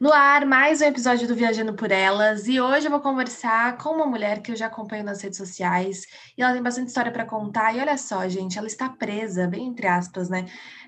No ar, mais um episódio do Viajando por Elas, e hoje eu vou conversar com uma mulher que eu já acompanho nas redes sociais, e ela tem bastante história para contar, e olha só, gente, ela está presa, bem entre aspas, né,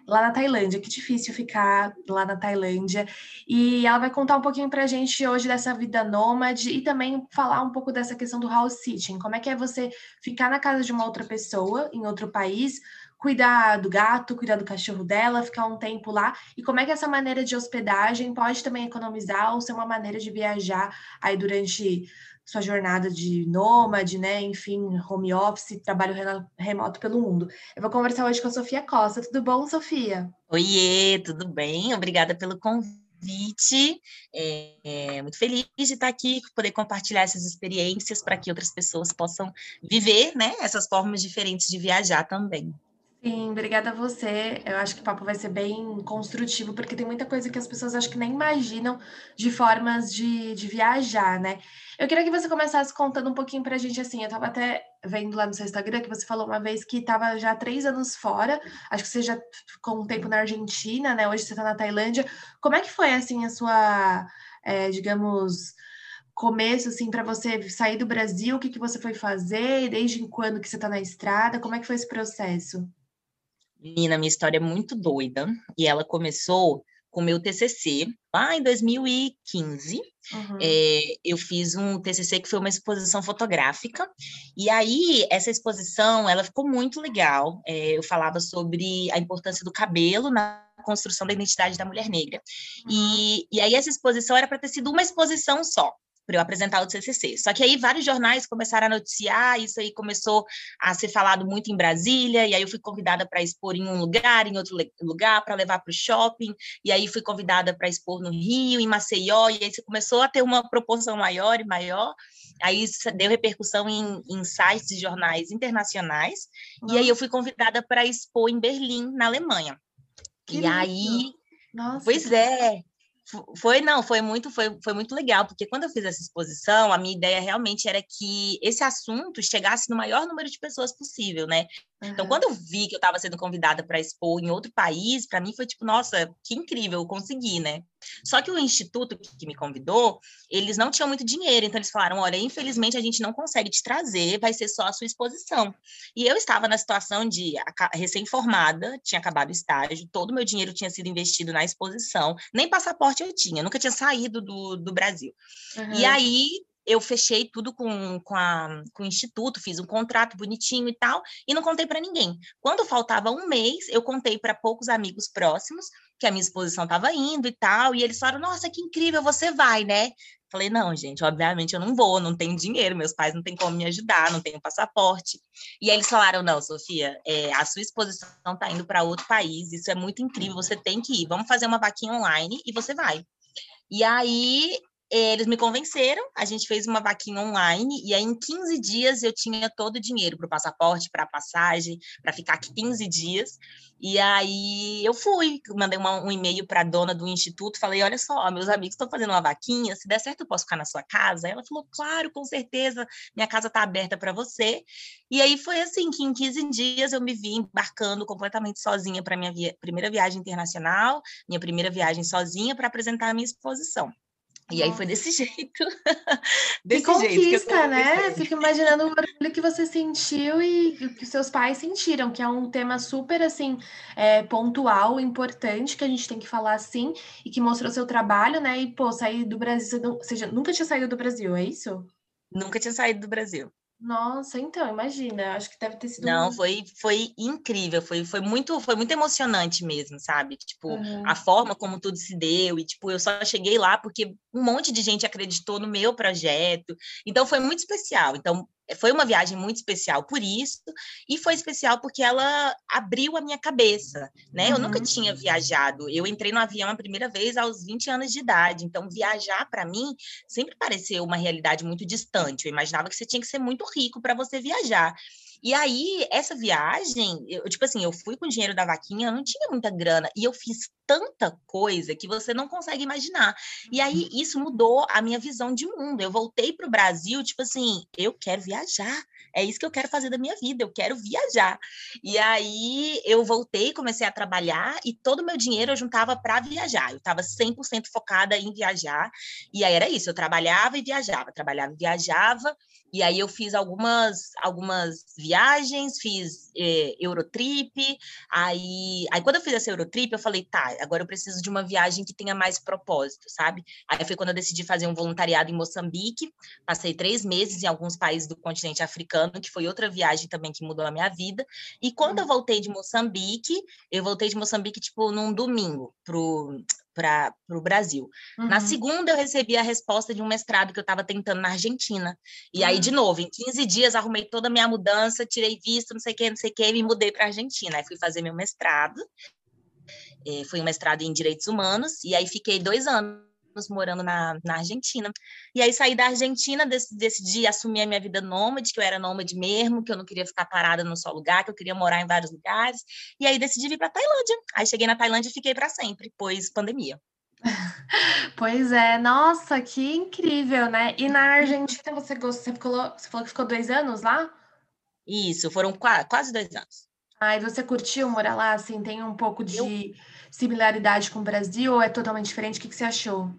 lá na Tailândia, que difícil ficar lá na Tailândia, e ela vai contar um pouquinho pra gente hoje dessa vida nômade, e também falar um pouco dessa questão do house sitting, como é que é você ficar na casa de uma outra pessoa, em outro país, cuidar do gato, cuidar do cachorro dela, ficar um tempo lá, e como é que essa maneira de hospedagem pode também economizar ou ser uma maneira de viajar aí durante sua jornada de nômade, né? Enfim, home office, trabalho remoto pelo mundo. Eu vou conversar hoje com a Sofia Costa. Tudo bom, Sofia? Oiê, tudo bem? Obrigada pelo convite. É, é, muito feliz de estar aqui, poder compartilhar essas experiências para que outras pessoas possam viver, né? Essas formas diferentes de viajar também. Sim, obrigada a você. Eu acho que o papo vai ser bem construtivo, porque tem muita coisa que as pessoas acho que nem imaginam de formas de, de viajar, né? Eu queria que você começasse contando um pouquinho pra gente, assim, eu tava até vendo lá no seu Instagram que você falou uma vez que estava já três anos fora, acho que você já ficou um tempo na Argentina, né? Hoje você está na Tailândia. Como é que foi, assim, a sua, é, digamos, começo, assim, para você sair do Brasil? O que, que você foi fazer? Desde quando que você está na estrada? Como é que foi esse processo? Menina, minha história é muito doida e ela começou com o meu TCC lá em 2015. Uhum. É, eu fiz um TCC que foi uma exposição fotográfica e aí essa exposição ela ficou muito legal. É, eu falava sobre a importância do cabelo na construção da identidade da mulher negra. Uhum. E, e aí essa exposição era para ter sido uma exposição só para eu apresentar o TCC. Só que aí vários jornais começaram a noticiar, isso aí começou a ser falado muito em Brasília, e aí eu fui convidada para expor em um lugar, em outro lugar, para levar para o shopping, e aí fui convidada para expor no Rio, em Maceió, e aí começou a ter uma proporção maior e maior, aí deu repercussão em, em sites de jornais internacionais, Nossa. e aí eu fui convidada para expor em Berlim, na Alemanha. Que e lindo. aí... Nossa. Pois é, foi, não, foi muito, foi, foi muito legal, porque quando eu fiz essa exposição, a minha ideia realmente era que esse assunto chegasse no maior número de pessoas possível, né? Uhum. Então, quando eu vi que eu estava sendo convidada para expor em outro país, para mim foi tipo, nossa, que incrível, eu consegui, né? Só que o instituto que me convidou, eles não tinham muito dinheiro, então eles falaram: olha, infelizmente a gente não consegue te trazer, vai ser só a sua exposição. E eu estava na situação de recém-formada, tinha acabado o estágio, todo o meu dinheiro tinha sido investido na exposição, nem passaporte eu tinha, nunca tinha saído do, do Brasil. Uhum. E aí eu fechei tudo com, com, a, com o instituto, fiz um contrato bonitinho e tal, e não contei para ninguém. Quando faltava um mês, eu contei para poucos amigos próximos que a minha exposição estava indo e tal, e eles falaram: Nossa, que incrível, você vai, né? Falei: Não, gente, obviamente eu não vou, não tenho dinheiro, meus pais não têm como me ajudar, não tenho passaporte. E aí eles falaram: Não, Sofia, é, a sua exposição está indo para outro país, isso é muito incrível, você tem que ir, vamos fazer uma vaquinha online e você vai. E aí eles me convenceram, a gente fez uma vaquinha online, e aí em 15 dias eu tinha todo o dinheiro para o passaporte, para a passagem, para ficar 15 dias. E aí eu fui, mandei uma, um e-mail para a dona do instituto, falei: olha só, meus amigos estão fazendo uma vaquinha, se der certo eu posso ficar na sua casa? Ela falou: claro, com certeza, minha casa está aberta para você. E aí foi assim que em 15 dias eu me vi embarcando completamente sozinha para minha via primeira viagem internacional, minha primeira viagem sozinha para apresentar a minha exposição. E aí foi desse jeito. desse que conquista, jeito né? Fico imaginando o orgulho que você sentiu e que seus pais sentiram, que é um tema super assim é, pontual, importante, que a gente tem que falar assim, e que mostrou seu trabalho, né? E, pô, sair do Brasil, você nunca tinha saído do Brasil, é isso? Nunca tinha saído do Brasil. Nossa, então, imagina, acho que deve ter sido Não, foi foi incrível, foi foi muito foi muito emocionante mesmo, sabe? Tipo, uhum. a forma como tudo se deu e tipo, eu só cheguei lá porque um monte de gente acreditou no meu projeto. Então foi muito especial. Então, foi uma viagem muito especial por isso, e foi especial porque ela abriu a minha cabeça, né? Uhum. Eu nunca tinha viajado. Eu entrei no avião a primeira vez aos 20 anos de idade, então viajar para mim sempre pareceu uma realidade muito distante. Eu imaginava que você tinha que ser muito rico para você viajar. E aí, essa viagem, eu, tipo assim, eu fui com o dinheiro da vaquinha, eu não tinha muita grana, e eu fiz tanta coisa que você não consegue imaginar. E aí, uhum. isso mudou a minha visão de mundo. Eu voltei para o Brasil, tipo assim, eu quero viajar. É isso que eu quero fazer da minha vida, eu quero viajar. E aí, eu voltei, comecei a trabalhar, e todo o meu dinheiro eu juntava para viajar. Eu estava 100% focada em viajar. E aí, era isso, eu trabalhava e viajava, trabalhava e viajava. E aí eu fiz algumas, algumas viagens, fiz eh, Eurotrip, aí, aí quando eu fiz essa Eurotrip, eu falei, tá, agora eu preciso de uma viagem que tenha mais propósito, sabe? Aí foi quando eu decidi fazer um voluntariado em Moçambique, passei três meses em alguns países do continente africano, que foi outra viagem também que mudou a minha vida, e quando eu voltei de Moçambique, eu voltei de Moçambique, tipo, num domingo, pro, para o Brasil. Uhum. Na segunda, eu recebi a resposta de um mestrado que eu estava tentando na Argentina. E uhum. aí, de novo, em 15 dias, arrumei toda a minha mudança, tirei visto, não sei o que, não sei o que, e me mudei para a Argentina. Aí fui fazer meu mestrado. É, foi um mestrado em Direitos Humanos, e aí fiquei dois anos morando na, na Argentina. E aí saí da Argentina, decidi, decidi assumir a minha vida nômade, que eu era nômade mesmo, que eu não queria ficar parada num só lugar, que eu queria morar em vários lugares. E aí decidi vir para Tailândia. Aí cheguei na Tailândia e fiquei para sempre, pois pandemia. Pois é, nossa, que incrível, né? E na Argentina você gostou, você, ficou, você falou que ficou dois anos lá? Isso, foram quase, quase dois anos. Ah, e você curtiu morar lá? Assim, tem um pouco de eu... similaridade com o Brasil ou é totalmente diferente? O que, que você achou?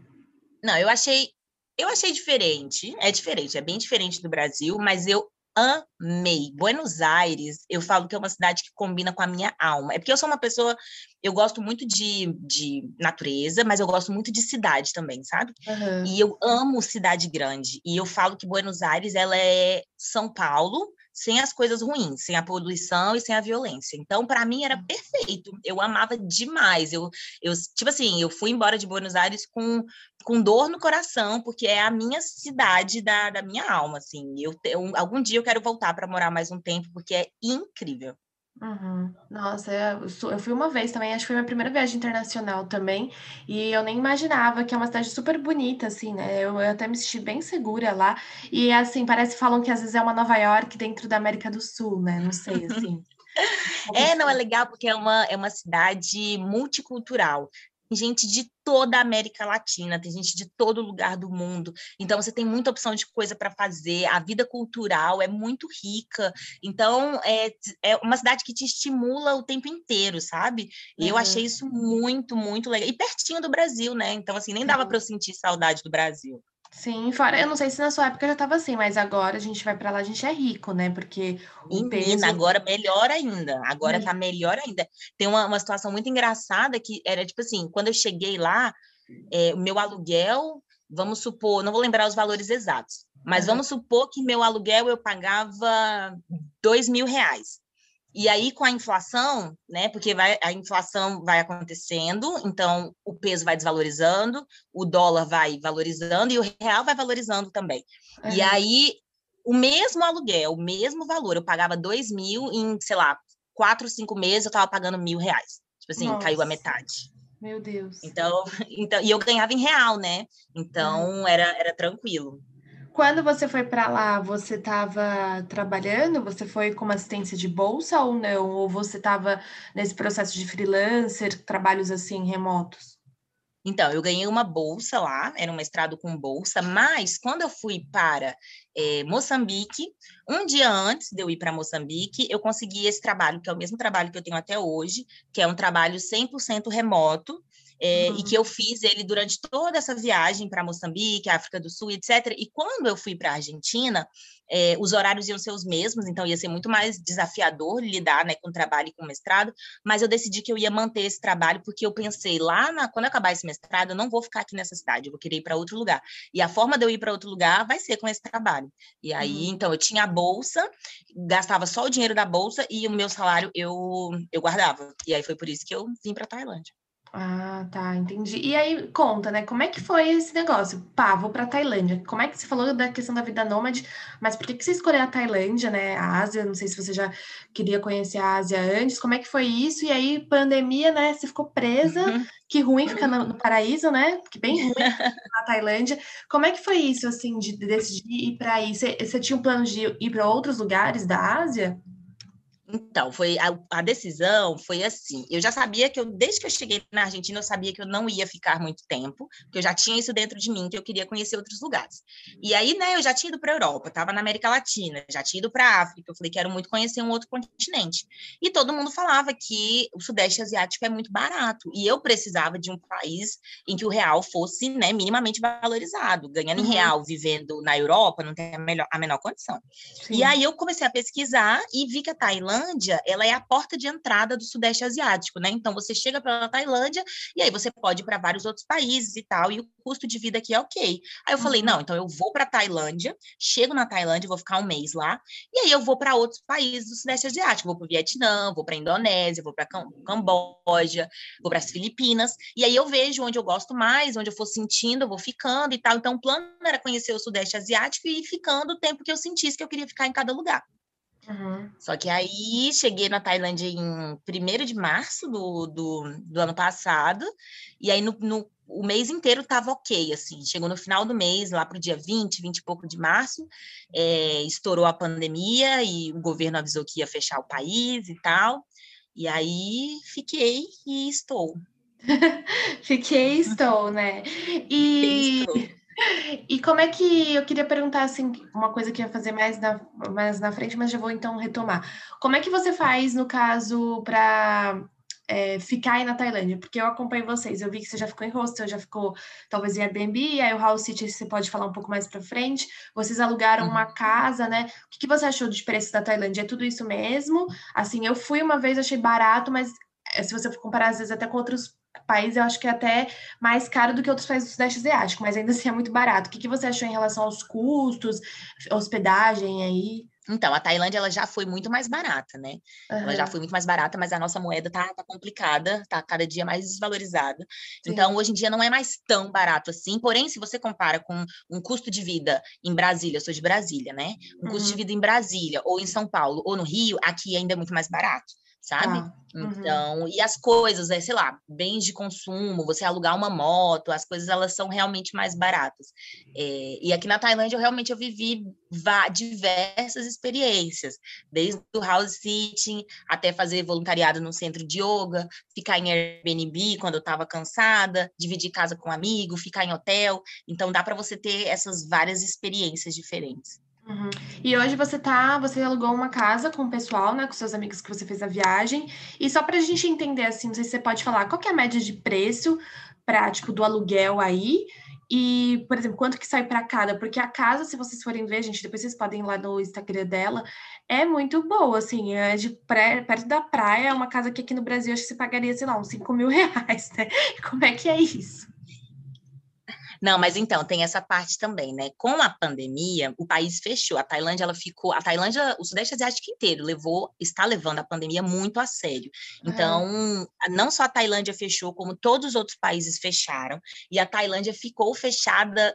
Não, eu achei, eu achei diferente. É diferente, é bem diferente do Brasil, mas eu amei. Buenos Aires, eu falo que é uma cidade que combina com a minha alma. É porque eu sou uma pessoa, eu gosto muito de, de natureza, mas eu gosto muito de cidade também, sabe? Uhum. E eu amo cidade grande. E eu falo que Buenos Aires, ela é São Paulo, sem as coisas ruins, sem a poluição e sem a violência. Então, para mim era perfeito. Eu amava demais. Eu, eu, tipo assim, eu fui embora de Buenos Aires com, com dor no coração, porque é a minha cidade da, da minha alma, assim. Eu, eu algum dia eu quero voltar para morar mais um tempo, porque é incrível. Uhum. Nossa, é, eu, eu fui uma vez também, acho que foi minha primeira viagem internacional também, e eu nem imaginava que é uma cidade super bonita, assim, né? Eu, eu até me senti bem segura lá, e assim, parece falam que às vezes é uma Nova York dentro da América do Sul, né? Não sei, assim. É, não, é legal porque é uma, é uma cidade multicultural gente de toda a América Latina, tem gente de todo lugar do mundo. Então você tem muita opção de coisa para fazer. A vida cultural é muito rica. Então é, é uma cidade que te estimula o tempo inteiro, sabe? E uhum. eu achei isso muito, muito legal. E pertinho do Brasil, né? Então assim, nem dava uhum. para eu sentir saudade do Brasil. Sim, fora, eu não sei se na sua época já estava assim, mas agora a gente vai para lá, a gente é rico, né? Porque o Menina, peso... agora melhor ainda, agora está melhor ainda. Tem uma, uma situação muito engraçada que era tipo assim, quando eu cheguei lá, é, o meu aluguel, vamos supor, não vou lembrar os valores exatos, mas uhum. vamos supor que meu aluguel eu pagava dois mil reais. E aí, com a inflação, né? Porque vai, a inflação vai acontecendo, então o peso vai desvalorizando, o dólar vai valorizando e o real vai valorizando também. Uhum. E aí, o mesmo aluguel, o mesmo valor, eu pagava dois mil em, sei lá, quatro, cinco meses, eu estava pagando mil reais. Tipo assim, Nossa. caiu a metade. Meu Deus. Então, então, e eu ganhava em real, né? Então, uhum. era, era tranquilo. Quando você foi para lá, você estava trabalhando? Você foi como assistência de bolsa ou não? Ou você estava nesse processo de freelancer, trabalhos assim remotos? Então, eu ganhei uma bolsa lá, era um mestrado com bolsa, mas quando eu fui para é, Moçambique, um dia antes de eu ir para Moçambique, eu consegui esse trabalho, que é o mesmo trabalho que eu tenho até hoje, que é um trabalho 100% remoto, é, uhum. e que eu fiz ele durante toda essa viagem para Moçambique, África do Sul, etc. E quando eu fui para a Argentina, é, os horários iam ser os mesmos, então ia ser muito mais desafiador lidar né, com o trabalho e com o mestrado, mas eu decidi que eu ia manter esse trabalho, porque eu pensei, lá na, quando acabar esse mestrado, eu não vou ficar aqui nessa cidade, eu vou querer ir para outro lugar. E a forma de eu ir para outro lugar vai ser com esse trabalho. E aí, uhum. então, eu tinha a bolsa, gastava só o dinheiro da bolsa e o meu salário eu, eu guardava. E aí foi por isso que eu vim para Tailândia. Ah, tá, entendi. E aí, conta, né? Como é que foi esse negócio? Pá, vou pra Tailândia. Como é que você falou da questão da vida nômade, mas por que, que você escolheu a Tailândia, né? A Ásia, não sei se você já queria conhecer a Ásia antes. Como é que foi isso? E aí, pandemia, né? Você ficou presa. Uhum. Que ruim ficar no, no, paraíso, né? Que bem ruim na Tailândia. Como é que foi isso, assim, de decidir ir para aí? Você, você tinha um plano de ir para outros lugares da Ásia? Então, foi a, a, decisão foi assim. Eu já sabia que eu, desde que eu cheguei na Argentina, eu sabia que eu não ia ficar muito tempo, porque eu já tinha isso dentro de mim, que eu queria conhecer outros lugares. E aí, né, eu já tinha ido para a Europa, estava na América Latina, já tinha ido para a África, eu falei, quero muito conhecer um outro continente. E todo mundo falava que o Sudeste Asiático é muito barato, e eu precisava de um país em que o real fosse, né, minimamente valorizado. Ganhando uhum. em real, vivendo na Europa, não tem a, melhor, a menor condição. Sim. E aí eu comecei a pesquisar e vi que a Tailândia Tailândia, ela é a porta de entrada do Sudeste Asiático, né? Então você chega pela Tailândia e aí você pode ir para vários outros países e tal, e o custo de vida aqui é ok. Aí eu uhum. falei, não, então eu vou para Tailândia, chego na Tailândia, vou ficar um mês lá, e aí eu vou para outros países do Sudeste Asiático, vou para o Vietnã, vou para Indonésia, vou para Camboja, vou para as Filipinas, e aí eu vejo onde eu gosto mais, onde eu for sentindo, eu vou ficando e tal. Então o plano era conhecer o Sudeste Asiático e ir ficando o tempo que eu sentisse que eu queria ficar em cada lugar. Uhum. Só que aí cheguei na Tailândia em 1 de março do, do, do ano passado, e aí no, no, o mês inteiro estava ok, assim, chegou no final do mês, lá para o dia 20, 20 e pouco de março, é, estourou a pandemia e o governo avisou que ia fechar o país e tal, e aí fiquei e estou. fiquei e estou, né? E... Estou. E como é que eu queria perguntar assim, uma coisa que ia fazer mais na, mais na frente, mas já vou então retomar. Como é que você faz, no caso, para é, ficar aí na Tailândia? Porque eu acompanho vocês, eu vi que você já ficou em hostel, já ficou talvez em Airbnb, aí o House City você pode falar um pouco mais para frente. Vocês alugaram uhum. uma casa, né? O que, que você achou de preço da Tailândia? É tudo isso mesmo? Assim, eu fui uma vez, achei barato, mas eh, se você comparar às vezes até com outros país, eu acho que é até mais caro do que outros países do Sudeste Asiático, mas ainda assim é muito barato. O que, que você achou em relação aos custos, hospedagem aí? Então, a Tailândia ela já foi muito mais barata, né? Uhum. Ela já foi muito mais barata, mas a nossa moeda tá, tá complicada, tá cada dia mais desvalorizada. Sim. Então, hoje em dia não é mais tão barato assim. Porém, se você compara com um custo de vida em Brasília, eu sou de Brasília, né? Um uhum. custo de uhum. vida em Brasília, ou em São Paulo, ou no Rio, aqui ainda é muito mais barato sabe? Ah, uhum. Então, e as coisas, é, sei lá, bens de consumo, você alugar uma moto, as coisas elas são realmente mais baratas. É, e aqui na Tailândia eu realmente eu vivi diversas experiências, desde o house sitting até fazer voluntariado no centro de yoga, ficar em Airbnb quando eu estava cansada, dividir casa com um amigo, ficar em hotel. Então dá para você ter essas várias experiências diferentes. Uhum. E hoje você tá, você alugou uma casa com o pessoal, né, com seus amigos que você fez a viagem. E só para a gente entender assim, não sei se você pode falar, qual que é a média de preço prático do aluguel aí? E, por exemplo, quanto que sai para cada? Porque a casa, se vocês forem ver, gente, depois vocês podem ir lá no Instagram dela, é muito boa, assim, é de pré, perto da praia, é uma casa que aqui no Brasil acho que você pagaria, sei lá, uns 5 mil reais, né? Como é que é isso? Não, mas então, tem essa parte também, né? Com a pandemia, o país fechou. A Tailândia, ela ficou. A Tailândia, o Sudeste Asiático inteiro levou, está levando a pandemia muito a sério. Então, uhum. não só a Tailândia fechou, como todos os outros países fecharam. E a Tailândia ficou fechada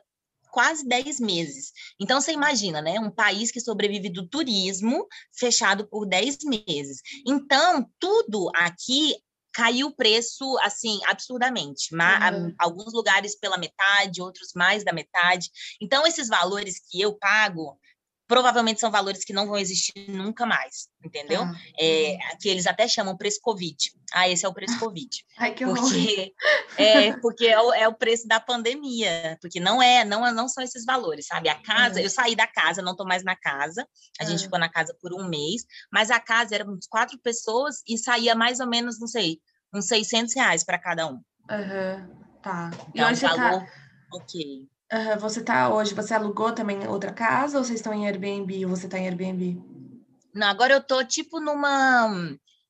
quase 10 meses. Então, você imagina, né? Um país que sobrevive do turismo fechado por 10 meses. Então, tudo aqui caiu o preço assim absurdamente. Uhum. Alguns lugares pela metade, outros mais da metade. Então esses valores que eu pago provavelmente são valores que não vão existir nunca mais, entendeu? Ah, é, que eles até chamam preço Covid. Ah, esse é o preço Covid. Ai, que horror. Porque, é, porque é o, é o, preço da pandemia, porque não é, não, não são esses valores, sabe? A casa, eu saí da casa, não estou mais na casa, a gente ficou na casa por um mês, mas a casa era uns quatro pessoas e saía mais ou menos, não sei, uns 600 reais para cada um. Uhum, tá. E então, hoje valor, tá... ok. Uhum, você tá hoje, você alugou também outra casa ou vocês estão em Airbnb ou você está em Airbnb? Não, agora eu tô tipo numa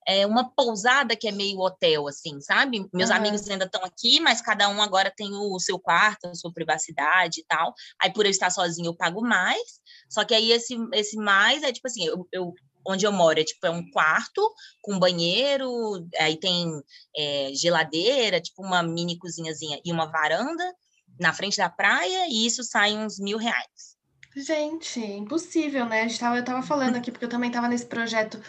é, uma pousada que é meio hotel, assim, sabe? Meus uhum. amigos ainda estão aqui, mas cada um agora tem o seu quarto, a sua privacidade e tal. Aí por eu estar sozinho eu pago mais, só que aí esse, esse mais é tipo assim, eu, eu onde eu moro é tipo é um quarto com banheiro, aí tem é, geladeira, tipo uma mini cozinhazinha e uma varanda na frente da praia, e isso sai uns mil reais. Gente, impossível, né? Eu tava falando aqui, porque eu também tava nesse projeto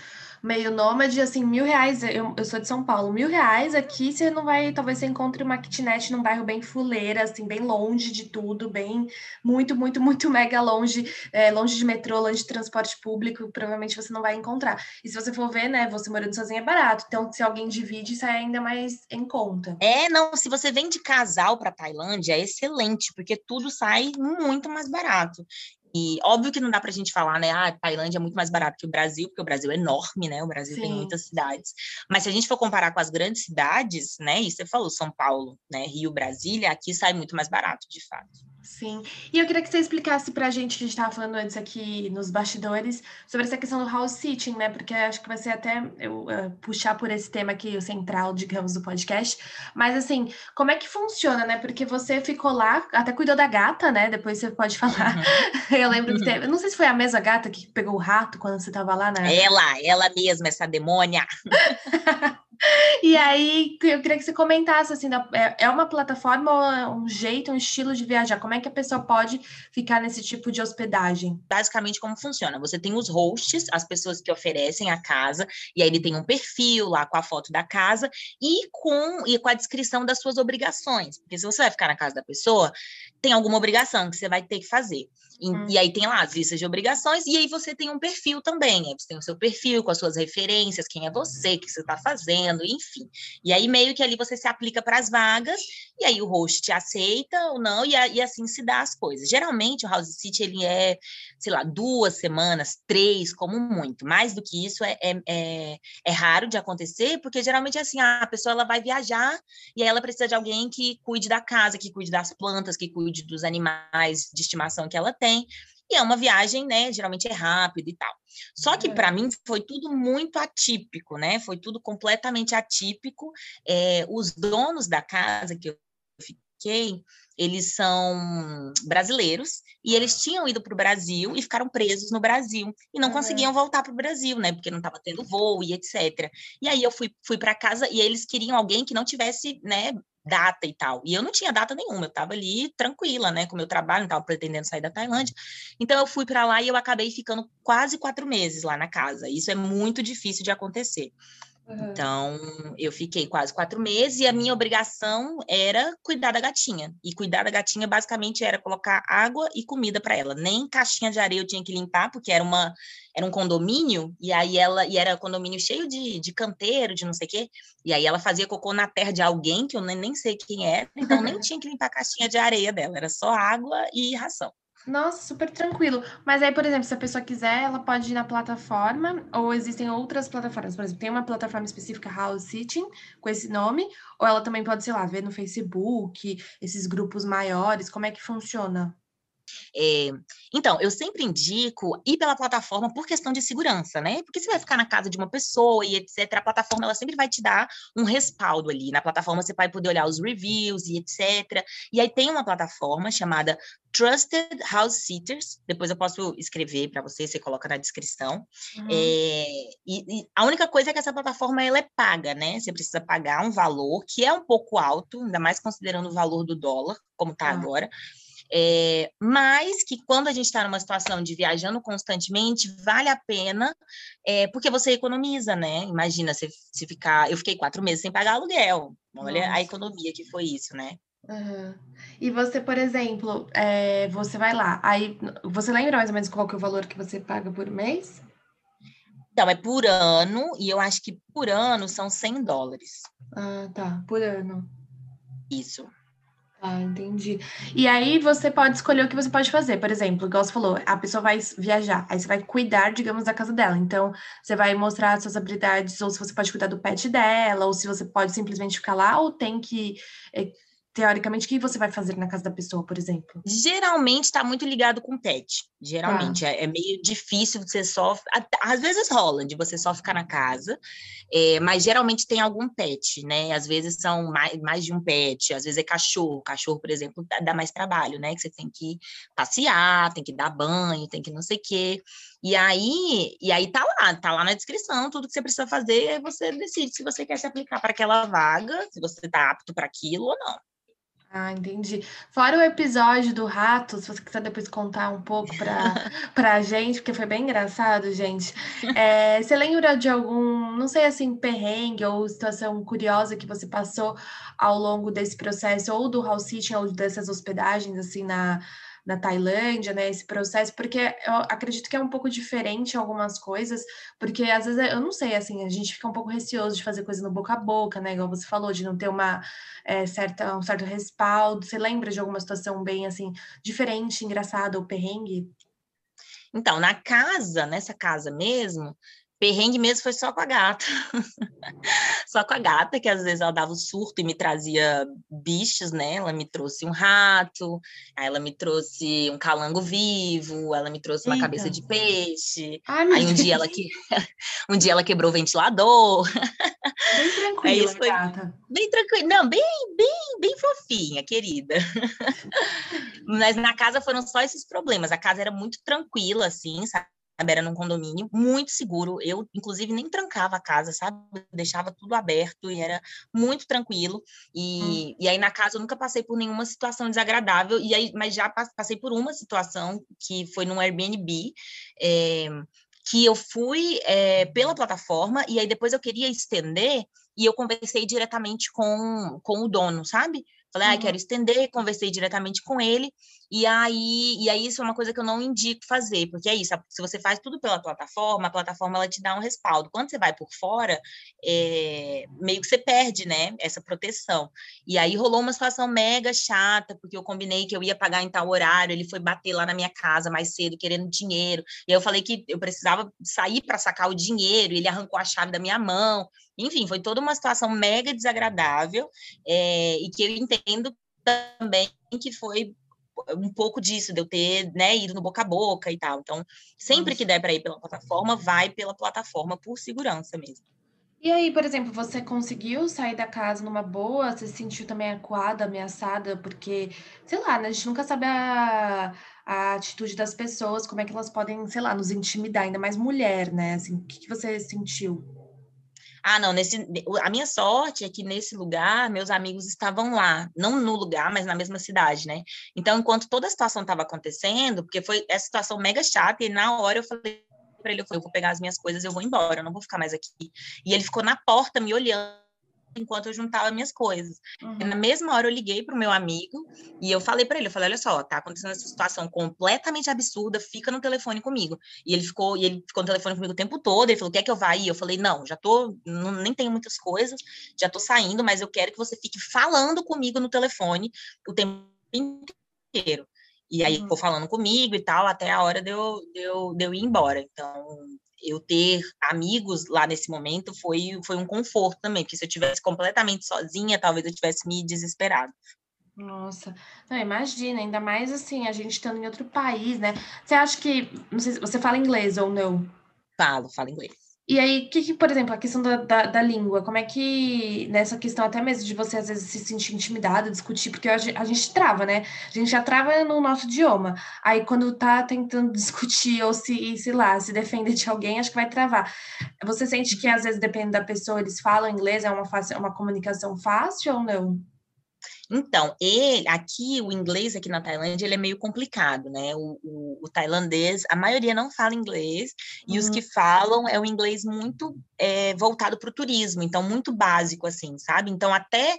meio nômade, assim, mil reais, eu, eu sou de São Paulo, mil reais aqui você não vai, talvez você encontre uma kitnet num bairro bem fuleira, assim, bem longe de tudo, bem, muito, muito, muito mega longe, é, longe de metrô, longe de transporte público, provavelmente você não vai encontrar. E se você for ver, né, você morando sozinho é barato, então se alguém divide, é ainda mais em conta. É, não, se você vem de casal para Tailândia, é excelente, porque tudo sai muito mais barato. E óbvio que não dá para a gente falar, né? Ah, Tailândia é muito mais barato que o Brasil, porque o Brasil é enorme, né? O Brasil Sim. tem muitas cidades. Mas se a gente for comparar com as grandes cidades, né? E você falou São Paulo, né? Rio, Brasília, aqui sai muito mais barato, de fato. Sim. E eu queria que você explicasse para a gente, que a gente estava falando antes aqui nos bastidores, sobre essa questão do house sitting, né? Porque acho que vai ser até eu uh, puxar por esse tema aqui, o central, digamos, do podcast. Mas assim, como é que funciona, né? Porque você ficou lá, até cuidou da gata, né? Depois você pode falar. Uhum. eu lembro que teve. Não sei se foi a mesma gata que pegou o rato quando você estava lá, né? Ela, ela mesma, essa demônia. E aí, eu queria que você comentasse, assim, é, é uma plataforma, um jeito, um estilo de viajar? Como é que a pessoa pode ficar nesse tipo de hospedagem? Basicamente, como funciona? Você tem os hosts, as pessoas que oferecem a casa, e aí ele tem um perfil lá com a foto da casa e com, e com a descrição das suas obrigações. Porque se você vai ficar na casa da pessoa, tem alguma obrigação que você vai ter que fazer. E, hum. e, aí tem lá as listas de obrigações, e aí você tem um perfil também. Você tem o seu perfil com as suas referências, quem é você, o que você está fazendo, enfim. E aí meio que ali você se aplica para as vagas, e aí o host te aceita ou não, e, a, e, assim se dá as coisas. Geralmente o House City ele é, sei lá, duas semanas, três, como muito. Mais do que isso é, é, é, é raro de acontecer, porque geralmente é assim, a pessoa ela vai viajar e aí ela precisa de alguém que cuide da casa, que cuide das plantas, que cuide dos animais de estimação que ela tem tem. E é uma viagem, né? Geralmente é rápida e tal. Só que para mim foi tudo muito atípico, né? Foi tudo completamente atípico. É, os donos da casa que eu fiquei, eles são brasileiros e eles tinham ido para o Brasil e ficaram presos no Brasil e não conseguiam voltar para o Brasil, né? Porque não estava tendo voo e etc. E aí eu fui, fui para casa e eles queriam alguém que não tivesse, né, data e tal. E eu não tinha data nenhuma, eu estava ali tranquila, né, com meu trabalho, não estava pretendendo sair da Tailândia. Então eu fui para lá e eu acabei ficando quase quatro meses lá na casa. Isso é muito difícil de acontecer. Então, eu fiquei quase quatro meses e a minha obrigação era cuidar da gatinha. E cuidar da gatinha basicamente era colocar água e comida para ela. Nem caixinha de areia eu tinha que limpar, porque era, uma, era um condomínio, e aí ela e era condomínio cheio de, de canteiro, de não sei o quê. E aí ela fazia cocô na terra de alguém que eu nem, nem sei quem era, então nem tinha que limpar a caixinha de areia dela, era só água e ração. Nossa, super tranquilo. Mas aí, por exemplo, se a pessoa quiser, ela pode ir na plataforma, ou existem outras plataformas. Por exemplo, tem uma plataforma específica, House Sitting, com esse nome, ou ela também pode, sei lá, ver no Facebook, esses grupos maiores, como é que funciona? É, então, eu sempre indico ir pela plataforma por questão de segurança, né? Porque você vai ficar na casa de uma pessoa e etc. A plataforma ela sempre vai te dar um respaldo ali. Na plataforma você vai poder olhar os reviews e etc. E aí tem uma plataforma chamada Trusted House Sitters. Depois eu posso escrever para você, você coloca na descrição. Uhum. É, e, e, a única coisa é que essa plataforma ela é paga, né? Você precisa pagar um valor que é um pouco alto, ainda mais considerando o valor do dólar, como está uhum. agora. É, mas que quando a gente está numa situação de viajando constantemente, vale a pena, é, porque você economiza, né? Imagina se, se ficar. Eu fiquei quatro meses sem pagar aluguel. Olha Nossa. a economia que foi isso, né? Uhum. E você, por exemplo, é, você vai lá, aí você lembra mais ou menos qual que é o valor que você paga por mês? Então, é por ano, e eu acho que por ano são 100 dólares. Ah, tá, por ano. Isso. Ah, entendi. E aí você pode escolher o que você pode fazer. Por exemplo, igual você falou, a pessoa vai viajar, aí você vai cuidar, digamos, da casa dela. Então, você vai mostrar suas habilidades, ou se você pode cuidar do pet dela, ou se você pode simplesmente ficar lá, ou tem que é, teoricamente, o que você vai fazer na casa da pessoa, por exemplo? Geralmente está muito ligado com pet. Geralmente ah. é, é, meio difícil você só. Às vezes rola de você só ficar na casa, é, mas geralmente tem algum pet, né? Às vezes são mais, mais de um pet, às vezes é cachorro. Cachorro, por exemplo, dá, dá mais trabalho, né? Que você tem que passear, tem que dar banho, tem que não sei o quê. E aí, e aí tá lá, tá lá na descrição tudo que você precisa fazer, e aí você decide se você quer se aplicar para aquela vaga, se você está apto para aquilo ou não. Ah, entendi. Fora o episódio do rato, se você quiser depois contar um pouco para a gente, porque foi bem engraçado, gente. É, você lembra de algum, não sei assim, perrengue ou situação curiosa que você passou ao longo desse processo, ou do house sitting, ou dessas hospedagens, assim, na, na Tailândia, né, esse processo, porque eu acredito que é um pouco diferente algumas coisas, porque às vezes eu não sei, assim, a gente fica um pouco receoso de fazer coisa no boca a boca, né, igual você falou, de não ter uma é, certa, um certo respaldo. Você lembra de alguma situação bem, assim, diferente, engraçada ou perrengue? Então, na casa, nessa casa mesmo, Perrengue mesmo foi só com a gata. só com a gata, que às vezes ela dava o surto e me trazia bichos, né? Ela me trouxe um rato, aí ela me trouxe um calango vivo, ela me trouxe uma Eita. cabeça de peixe. Ai, aí um dia, ela que... um dia ela quebrou o ventilador. Bem tranquila, foi... gata. Bem tranquila. Não, bem, bem, bem fofinha, querida. Mas na casa foram só esses problemas. A casa era muito tranquila, assim, sabe? Era num condomínio muito seguro. Eu, inclusive, nem trancava a casa, sabe? Deixava tudo aberto e era muito tranquilo. E, hum. e aí, na casa, eu nunca passei por nenhuma situação desagradável. E aí, mas já passei por uma situação que foi num Airbnb. É, que eu fui é, pela plataforma e aí depois eu queria estender e eu conversei diretamente com, com o dono, sabe? Falei, ah, quero estender, conversei diretamente com ele, e aí, e aí isso é uma coisa que eu não indico fazer, porque é isso, se você faz tudo pela plataforma, a plataforma ela te dá um respaldo. Quando você vai por fora, é, meio que você perde, né, essa proteção. E aí rolou uma situação mega chata, porque eu combinei que eu ia pagar em tal horário, ele foi bater lá na minha casa mais cedo, querendo dinheiro, e aí eu falei que eu precisava sair para sacar o dinheiro, ele arrancou a chave da minha mão, enfim, foi toda uma situação mega desagradável, é, e que eu entendo também que foi um pouco disso, de eu ter né, ido no boca a boca e tal. Então, sempre que der para ir pela plataforma, vai pela plataforma por segurança mesmo. E aí, por exemplo, você conseguiu sair da casa numa boa? Você se sentiu também acuada, ameaçada? Porque, sei lá, né, a gente nunca sabe a, a atitude das pessoas, como é que elas podem, sei lá, nos intimidar, ainda mais mulher, né? Assim, o que, que você sentiu? Ah, não, nesse, a minha sorte é que nesse lugar meus amigos estavam lá, não no lugar, mas na mesma cidade, né? Então, enquanto toda a situação estava acontecendo, porque foi essa situação mega chata, e na hora eu falei para ele, eu, falei, eu vou pegar as minhas coisas, eu vou embora, eu não vou ficar mais aqui. E ele ficou na porta me olhando enquanto eu juntava minhas coisas. Uhum. Na mesma hora eu liguei para o meu amigo e eu falei para ele, eu falei, olha só, tá acontecendo essa situação completamente absurda, fica no telefone comigo. E ele ficou, e ele ficou no telefone comigo o tempo todo, ele falou, quer que eu vá aí? Eu falei, não, já tô, não, nem tenho muitas coisas, já tô saindo, mas eu quero que você fique falando comigo no telefone o tempo inteiro. E aí uhum. ficou falando comigo e tal, até a hora de eu, de eu, de eu ir embora. Então, eu ter amigos lá nesse momento foi, foi um conforto também, porque se eu tivesse completamente sozinha, talvez eu tivesse me desesperado. Nossa, não, imagina, ainda mais assim, a gente estando em outro país, né? Você acha que, não sei se você fala inglês ou não? Falo, falo inglês. E aí, que, que, por exemplo, a questão da, da, da, língua, como é que, nessa questão até mesmo de você às vezes se sentir intimidado, discutir, porque a, a gente trava, né? A gente já trava no nosso idioma. Aí, quando tá tentando discutir ou se, sei lá, se defender de alguém, acho que vai travar. Você sente que às vezes, depende da pessoa, eles falam inglês, é uma, fácil, é uma comunicação fácil ou não? Então, ele, aqui, o inglês aqui na Tailândia, ele é meio complicado, né? O, o, o tailandês, a maioria não fala inglês, uhum. e os que uhum. falam é o inglês muito é, voltado para o turismo, então muito básico, assim, sabe? Então, até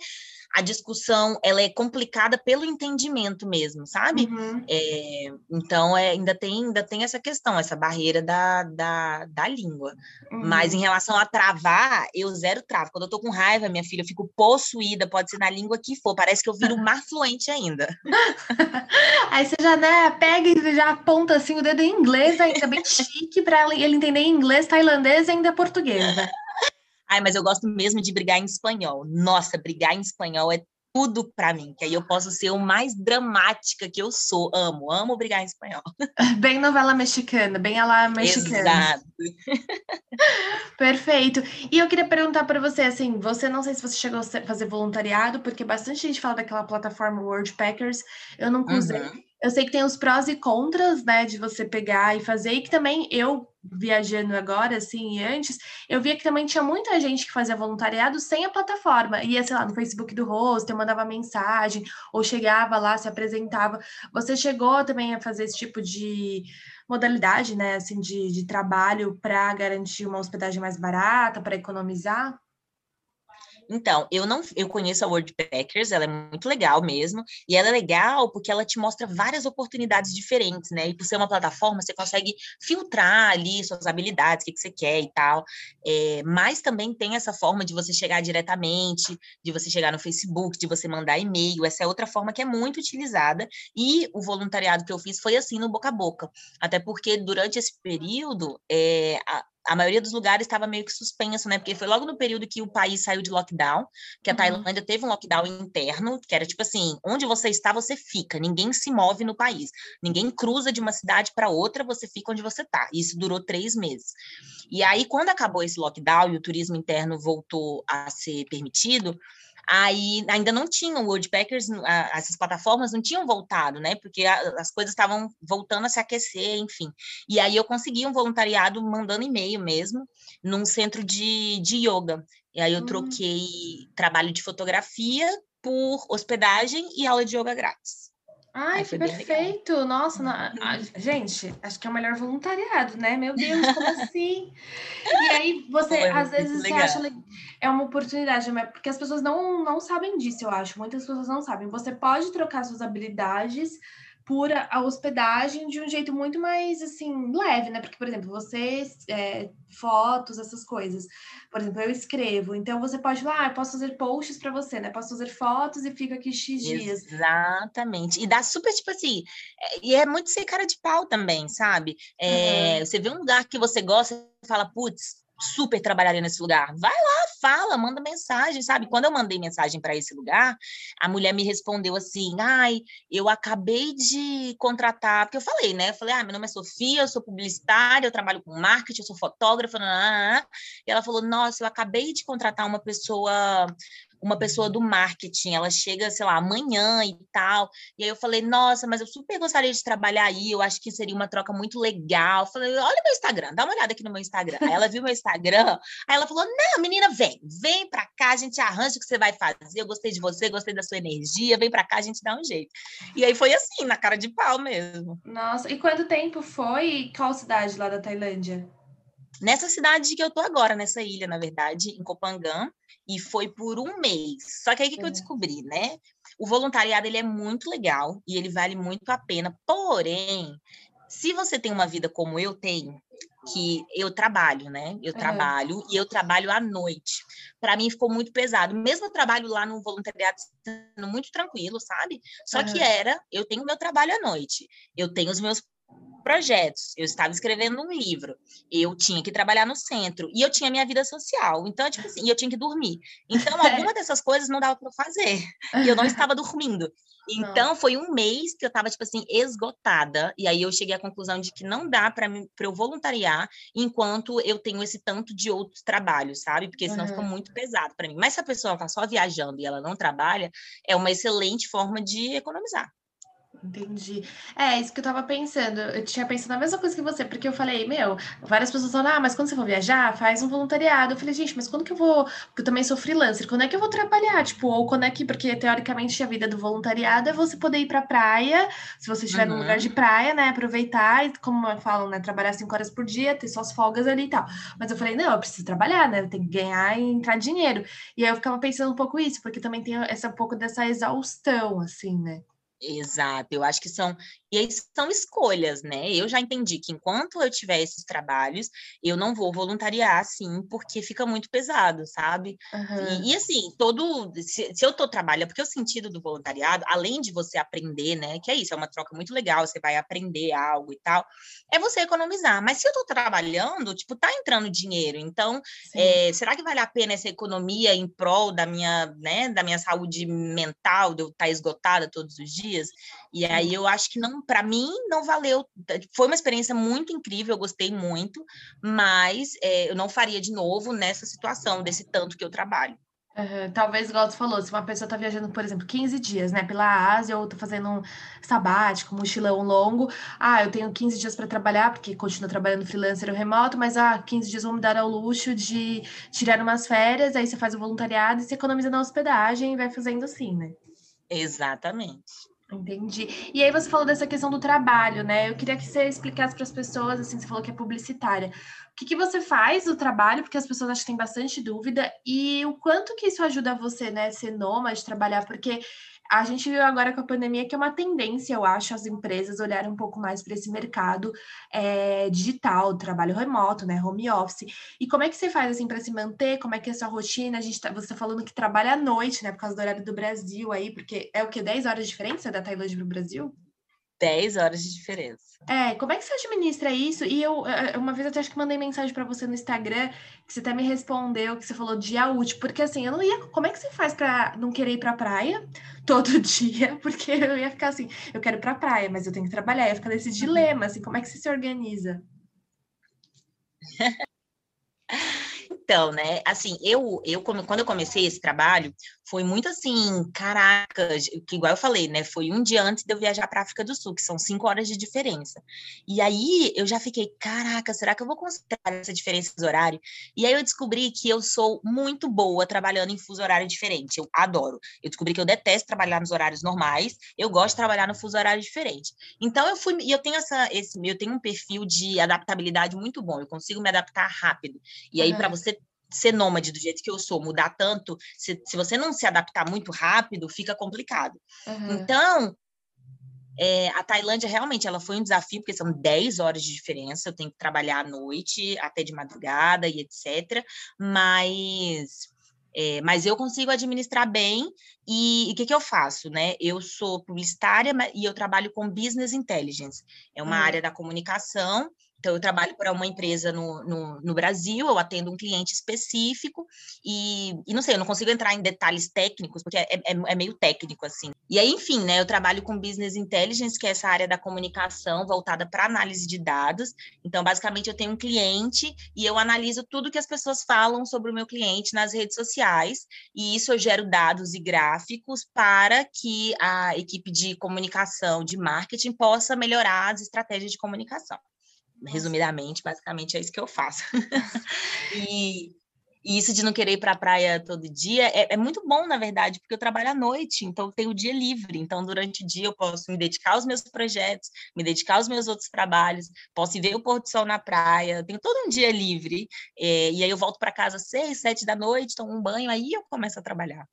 a discussão ela é complicada pelo entendimento mesmo, sabe? Uhum. É, então é, ainda tem ainda tem essa questão, essa barreira da, da, da língua. Uhum. Mas em relação a travar, eu zero travo. Quando eu tô com raiva, minha filha, eu fico possuída, pode ser na língua que for, parece que eu viro mais fluente ainda. Aí você já né, pega e já aponta assim o dedo em inglês, ainda bem chique para ele entender inglês, tailandês e ainda português. Ai, mas eu gosto mesmo de brigar em espanhol. Nossa, brigar em espanhol é tudo para mim, que aí eu posso ser o mais dramática que eu sou. Amo, amo brigar em espanhol. Bem novela mexicana, bem a lá mexicana. Exato. Perfeito. E eu queria perguntar para você, assim, você não sei se você chegou a fazer voluntariado, porque bastante gente fala daquela plataforma World Packers, eu nunca usei. Uhum. Eu sei que tem os prós e contras, né, de você pegar e fazer, e que também eu viajando agora, assim, e antes, eu via que também tinha muita gente que fazia voluntariado sem a plataforma. Ia, sei lá, no Facebook do rosto, mandava mensagem, ou chegava lá, se apresentava. Você chegou também a fazer esse tipo de modalidade, né, assim, de, de trabalho para garantir uma hospedagem mais barata, para economizar? Então, eu não eu conheço a Wordpackers, ela é muito legal mesmo, e ela é legal porque ela te mostra várias oportunidades diferentes, né? E por ser uma plataforma, você consegue filtrar ali suas habilidades, o que, que você quer e tal. É, mas também tem essa forma de você chegar diretamente, de você chegar no Facebook, de você mandar e-mail. Essa é outra forma que é muito utilizada. E o voluntariado que eu fiz foi assim no boca a boca. Até porque durante esse período, é, a, a maioria dos lugares estava meio que suspenso, né? Porque foi logo no período que o país saiu de lockdown, que a uhum. Tailândia teve um lockdown interno, que era tipo assim, onde você está, você fica, ninguém se move no país, ninguém cruza de uma cidade para outra, você fica onde você está. Isso durou três meses. E aí, quando acabou esse lockdown e o turismo interno voltou a ser permitido, Aí ainda não tinham, Woodpeckers, essas plataformas não tinham voltado, né? Porque as coisas estavam voltando a se aquecer, enfim. E aí eu consegui um voluntariado mandando e-mail mesmo, num centro de, de yoga. E aí eu hum. troquei trabalho de fotografia por hospedagem e aula de yoga grátis. Ai, que perfeito! Nossa, na... gente, acho que é o melhor voluntariado, né? Meu Deus, como assim? e aí, você, às vezes, você acha é uma oportunidade, porque as pessoas não, não sabem disso, eu acho. Muitas pessoas não sabem. Você pode trocar suas habilidades por a hospedagem de um jeito muito mais assim leve, né? Porque, por exemplo, você é, fotos, essas coisas. Por exemplo, eu escrevo, então você pode lá, ah, posso fazer posts para você, né? Posso fazer fotos e fica aqui X dias. Exatamente. E dá super, tipo assim, é, e é muito ser cara de pau também, sabe? É, uhum. Você vê um lugar que você gosta e fala, putz, super trabalharia nesse lugar. Vai lá, fala, manda mensagem, sabe? Quando eu mandei mensagem para esse lugar, a mulher me respondeu assim: ai, eu acabei de contratar, porque eu falei, né? Eu falei, ah, meu nome é Sofia, eu sou publicitária, eu trabalho com marketing, eu sou fotógrafa, e ela falou: nossa, eu acabei de contratar uma pessoa uma pessoa do marketing, ela chega, sei lá, amanhã e tal. E aí eu falei, nossa, mas eu super gostaria de trabalhar aí, eu acho que seria uma troca muito legal. Eu falei, olha meu Instagram, dá uma olhada aqui no meu Instagram. Aí ela viu meu Instagram, aí ela falou, não, menina, vem, vem pra cá, a gente arranja o que você vai fazer. Eu gostei de você, gostei da sua energia, vem pra cá, a gente dá um jeito. E aí foi assim, na cara de pau mesmo. Nossa, e quanto tempo foi? Qual cidade lá da Tailândia? Nessa cidade que eu tô agora, nessa ilha, na verdade, em Copangan, e foi por um mês. Só que aí o que, que eu uhum. descobri, né? O voluntariado ele é muito legal e ele vale muito a pena. Porém, se você tem uma vida como eu tenho, que eu trabalho, né? Eu trabalho e eu trabalho à noite. Para mim ficou muito pesado. Mesmo eu trabalho lá no voluntariado sendo muito tranquilo, sabe? Só que era, eu tenho meu trabalho à noite. Eu tenho os meus projetos, eu estava escrevendo um livro, eu tinha que trabalhar no centro e eu tinha minha vida social, então tipo assim, eu tinha que dormir. Então alguma dessas coisas não dava para fazer e eu não estava dormindo. Então foi um mês que eu estava tipo assim esgotada e aí eu cheguei à conclusão de que não dá para para eu voluntariar enquanto eu tenho esse tanto de outros trabalhos, sabe? Porque senão uhum. fica muito pesado para mim. Mas se a pessoa está só viajando e ela não trabalha, é uma excelente forma de economizar. Entendi. É, isso que eu tava pensando. Eu tinha pensado a mesma coisa que você, porque eu falei, meu, várias pessoas falam, ah, mas quando você for viajar, faz um voluntariado. Eu falei, gente, mas quando que eu vou. Porque eu também sou freelancer, quando é que eu vou trabalhar? Tipo, ou quando é que. Porque teoricamente a vida do voluntariado é você poder ir pra praia, se você estiver uhum. num lugar de praia, né? Aproveitar e, como falam, né? Trabalhar cinco horas por dia, ter suas folgas ali e tal. Mas eu falei, não, eu preciso trabalhar, né? Eu tenho que ganhar e entrar dinheiro. E aí eu ficava pensando um pouco isso, porque também tem essa um pouco dessa exaustão, assim, né? Exato, eu acho que são e aí são escolhas, né? Eu já entendi que enquanto eu tiver esses trabalhos, eu não vou voluntariar, assim, porque fica muito pesado, sabe? Uhum. E, e, assim, todo. Se, se eu estou trabalhando, porque o sentido do voluntariado, além de você aprender, né? Que é isso, é uma troca muito legal, você vai aprender algo e tal, é você economizar. Mas se eu estou trabalhando, tipo, tá entrando dinheiro. Então, é, será que vale a pena essa economia em prol da minha, né, da minha saúde mental, de eu estar tá esgotada todos os dias? E aí eu acho que não, para mim, não valeu. Foi uma experiência muito incrível, eu gostei muito, mas é, eu não faria de novo nessa situação, desse tanto que eu trabalho. Uhum. Talvez, igual você falou, se uma pessoa está viajando, por exemplo, 15 dias, né, pela Ásia, ou está fazendo um sabático, um mochilão longo, ah, eu tenho 15 dias para trabalhar, porque continuo trabalhando freelancer ou remoto, mas ah, 15 dias vão me dar ao luxo de tirar umas férias, aí você faz o voluntariado e você economiza na hospedagem e vai fazendo assim, né? Exatamente. Entendi. E aí você falou dessa questão do trabalho, né? Eu queria que você explicasse para as pessoas, assim, você falou que é publicitária. O que, que você faz no trabalho? Porque as pessoas acho que têm bastante dúvida. E o quanto que isso ajuda você, né, ser nômade, trabalhar? Porque a gente viu agora com a pandemia que é uma tendência, eu acho, as empresas olharem um pouco mais para esse mercado é, digital, trabalho remoto, né, home office. E como é que você faz assim para se manter? Como é que é a sua rotina? A gente tá, você está falando que trabalha à noite, né, por causa do horário do Brasil aí, porque é o que 10 horas de diferença da Tailândia para o Brasil? 10 horas de diferença. É, como é que você administra isso? E eu, é, é, uma vez até acho que mandei mensagem para você no Instagram, que você até me respondeu, que você falou dia útil, porque assim, eu não ia. Como é que você faz para não querer ir pra praia todo dia? Porque eu ia ficar assim, eu quero ir pra praia, mas eu tenho que trabalhar, ia ficar nesse dilema, assim, como é que você se organiza? Então, né, assim, eu, eu quando eu comecei esse trabalho, foi muito assim, caraca, que igual eu falei, né, foi um dia antes de eu viajar para África do Sul, que são cinco horas de diferença. E aí eu já fiquei, caraca, será que eu vou conseguir essa diferença de horário? E aí eu descobri que eu sou muito boa trabalhando em fuso horário diferente, eu adoro. Eu descobri que eu detesto trabalhar nos horários normais, eu gosto de trabalhar no fuso horário diferente. Então eu fui, e eu tenho essa, esse, eu tenho um perfil de adaptabilidade muito bom, eu consigo me adaptar rápido. E aí, para você ser nômade do jeito que eu sou, mudar tanto, se, se você não se adaptar muito rápido, fica complicado. Uhum. Então, é, a Tailândia realmente ela foi um desafio, porque são 10 horas de diferença, eu tenho que trabalhar à noite, até de madrugada e etc. Mas, é, mas eu consigo administrar bem e o que, que eu faço, né? Eu sou publicitária e eu trabalho com business intelligence, é uma uhum. área da comunicação então, eu trabalho para uma empresa no, no, no, Brasil, eu atendo um cliente específico e, e, não sei, eu não consigo entrar em detalhes técnicos, porque é, é, é, meio técnico, assim. E aí, enfim, né, eu trabalho com Business Intelligence, que é essa área da comunicação voltada para análise de dados. Então, basicamente, eu tenho um cliente e eu analiso tudo que as pessoas falam sobre o meu cliente nas redes sociais, e isso eu gero dados e gráficos para que a equipe de comunicação, de marketing, possa melhorar as estratégias de comunicação resumidamente, basicamente é isso que eu faço. e, e, isso de não querer ir para a praia todo dia é, é, muito bom, na verdade, porque eu trabalho à noite, então eu tenho o dia livre. Então, durante o dia, eu posso me dedicar aos meus projetos, me dedicar aos meus outros trabalhos, posso ver o pôr do sol na praia, tenho todo um dia livre. É, e aí eu volto para casa às seis, sete da noite, tomo um banho, aí eu começo a trabalhar.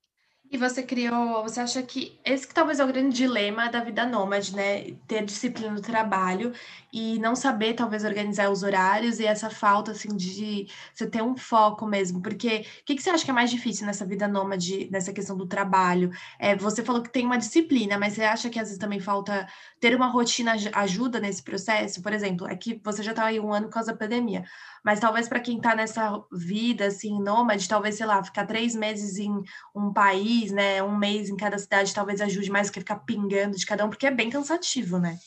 E você criou, você acha que esse que talvez é o grande dilema da vida nômade, né? Ter disciplina no trabalho e não saber talvez organizar os horários e essa falta assim de você ter um foco mesmo, porque o que, que você acha que é mais difícil nessa vida nômade, nessa questão do trabalho? É, você falou que tem uma disciplina, mas você acha que às vezes também falta ter uma rotina ajuda nesse processo? Por exemplo, é você já está aí um ano por causa da pandemia. Mas talvez para quem está nessa vida assim, nômade, talvez, sei lá, ficar três meses em um país, né? Um mês em cada cidade, talvez ajude mais do que ficar pingando de cada um, porque é bem cansativo, né?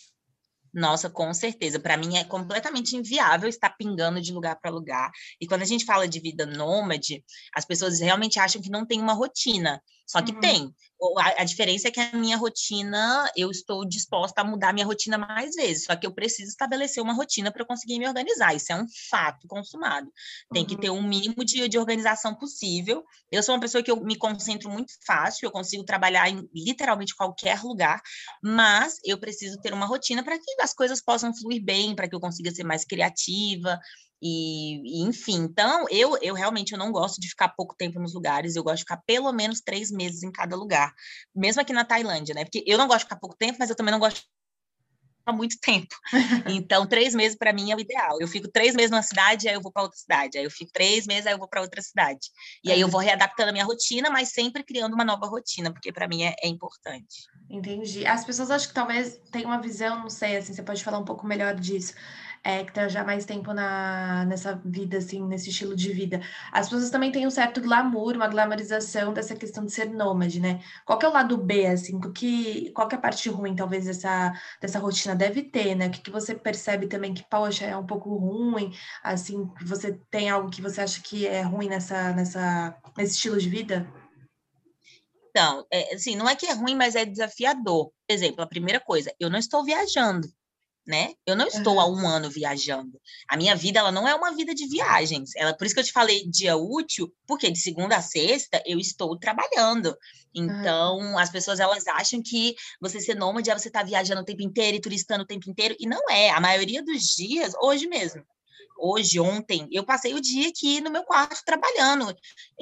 Nossa, com certeza. Para mim é completamente inviável estar pingando de lugar para lugar. E quando a gente fala de vida nômade, as pessoas realmente acham que não tem uma rotina. Só que uhum. tem. A, a, diferença é que a minha rotina, eu estou disposta a mudar minha rotina mais vezes. Só que eu preciso estabelecer uma rotina para conseguir me organizar. Isso é um fato consumado. Tem uhum. que ter um mínimo de, de organização possível. Eu sou uma pessoa que eu me concentro muito fácil, eu consigo trabalhar em literalmente qualquer lugar, mas eu preciso ter uma rotina para que as coisas possam fluir bem, para que eu consiga ser mais criativa, e, e, enfim, então eu, eu realmente eu não gosto de ficar pouco tempo nos lugares, eu gosto de ficar pelo menos três meses em cada lugar, mesmo aqui na Tailândia, né? Porque eu não gosto de ficar pouco tempo, mas eu também não gosto ficar muito tempo. Então, três meses para mim é o ideal. Eu fico três meses numa cidade, aí eu vou para outra cidade, aí eu fico três meses, aí eu vou para outra cidade. E aí eu vou readaptando a minha rotina, mas sempre criando uma nova rotina, porque para mim é, é importante. Entendi. As pessoas acham que talvez tenham uma visão, não sei, assim, você pode falar um pouco melhor disso é, que está já mais tempo na, nessa vida, assim, nesse estilo de vida. As pessoas também têm um certo glamour, uma glamorização dessa questão de ser nômade, né? Qual que é o lado B, assim? Que, qual que é a parte ruim, talvez, dessa, dessa rotina? Deve ter, né? O que, que você percebe também que, poxa, é um pouco ruim, assim, você tem algo que você acha que é ruim nessa, nessa, nesse estilo de vida? Então, é, assim, não é que é ruim, mas é desafiador. Por exemplo, a primeira coisa, eu não estou viajando né? Eu não estou há um ano viajando. A minha vida, ela não é uma vida de viagens. Ela, por isso que eu te falei dia útil, porque de segunda a sexta eu estou trabalhando. Então, as pessoas, elas acham que você ser nômade é você estar tá viajando o tempo inteiro e turistando o tempo inteiro, e não é. A maioria dos dias, hoje mesmo, hoje, ontem, eu passei o dia aqui no meu quarto trabalhando.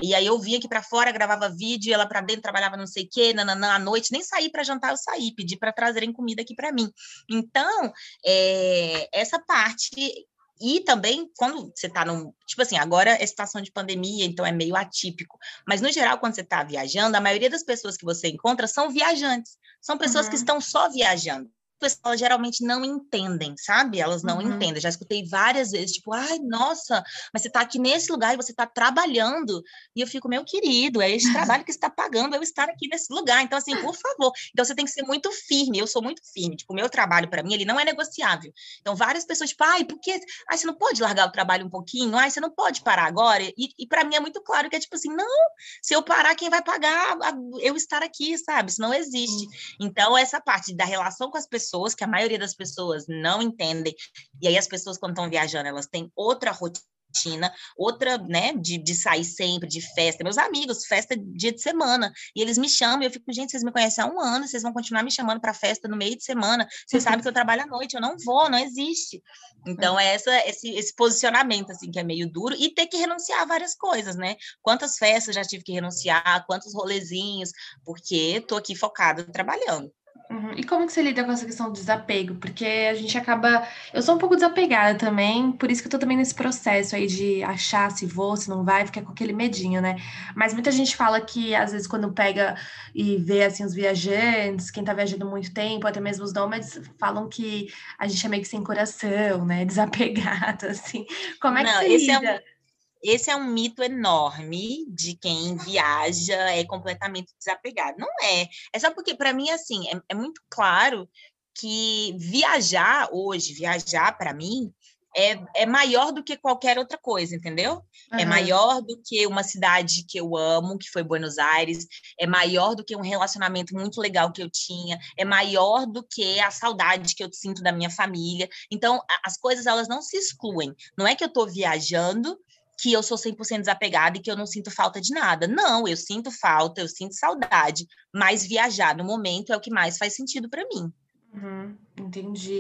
E aí eu vinha aqui para fora, gravava vídeo, ela para dentro trabalhava não sei o quê, nananã, à noite, nem saí para jantar, eu saí, pedi para trazerem comida aqui para mim. Então, é, essa parte e também, quando você está num. Tipo assim, agora é situação de pandemia, então é meio atípico. Mas, no geral, quando você está viajando, a maioria das pessoas que você encontra são viajantes. São pessoas uhum. que estão só viajando pessoas geralmente não entendem, sabe? Elas não uhum. entendem. Já escutei várias vezes, tipo, ai, nossa, mas você está aqui nesse lugar e você está trabalhando. E eu fico, meu querido, é esse trabalho que está pagando eu estar aqui nesse lugar. Então, assim, por favor. Então, você tem que ser muito firme. Eu sou muito firme. Tipo, o meu trabalho, para mim, ele não é negociável. Então, várias pessoas, tipo, ai, por que? Ai, você não pode largar o trabalho um pouquinho? Ai, você não pode parar agora? E, e para mim é muito claro que é tipo assim, não, se eu parar, quem vai pagar eu estar aqui, sabe? Isso não existe. Então, essa parte da relação com as pessoas pessoas que a maioria das pessoas não entendem. E aí as pessoas quando estão viajando, elas têm outra rotina, outra, né, de, de sair sempre, de festa. Meus amigos, festa dia de semana. E eles me chamam, e eu fico, gente, vocês me conhecem há um ano, vocês vão continuar me chamando para festa no meio de semana. Vocês sabem que eu trabalho à noite, eu não vou, não existe. Então, é essa, esse, esse posicionamento, assim, que é meio duro, e ter que renunciar a várias coisas, né? Quantas festas já tive que renunciar, quantos rolezinhos, porque tô aqui focada trabalhando. Uhum. E como que você lida com essa questão do desapego? Porque a gente acaba. Eu sou um pouco desapegada também, por isso que eu tô também nesse processo aí de achar se vou, se não vai, ficar com aquele medinho, né? Mas muita gente fala que, às vezes, quando pega e vê assim os viajantes, quem tá viajando muito tempo, até mesmo os nômades, falam que a gente é meio que sem coração, né? Desapegado, assim. Como é que não, você lida? É um esse é um mito enorme de quem viaja é completamente desapegado. Não é. É só porque, para mim, assim, é, é, muito claro que viajar hoje, viajar para mim, é, é maior do que qualquer outra coisa, entendeu? Uhum. É maior do que uma cidade que eu amo, que foi Buenos Aires, é maior do que um relacionamento muito legal que eu tinha, é maior do que a saudade que eu sinto da minha família. Então, as coisas elas não se excluem. Não é que eu estou viajando que eu sou 100% desapegada e que eu não sinto falta de nada. Não, eu sinto falta, eu sinto saudade, mas viajar no momento é o que mais faz sentido para mim. Uhum. Entendi.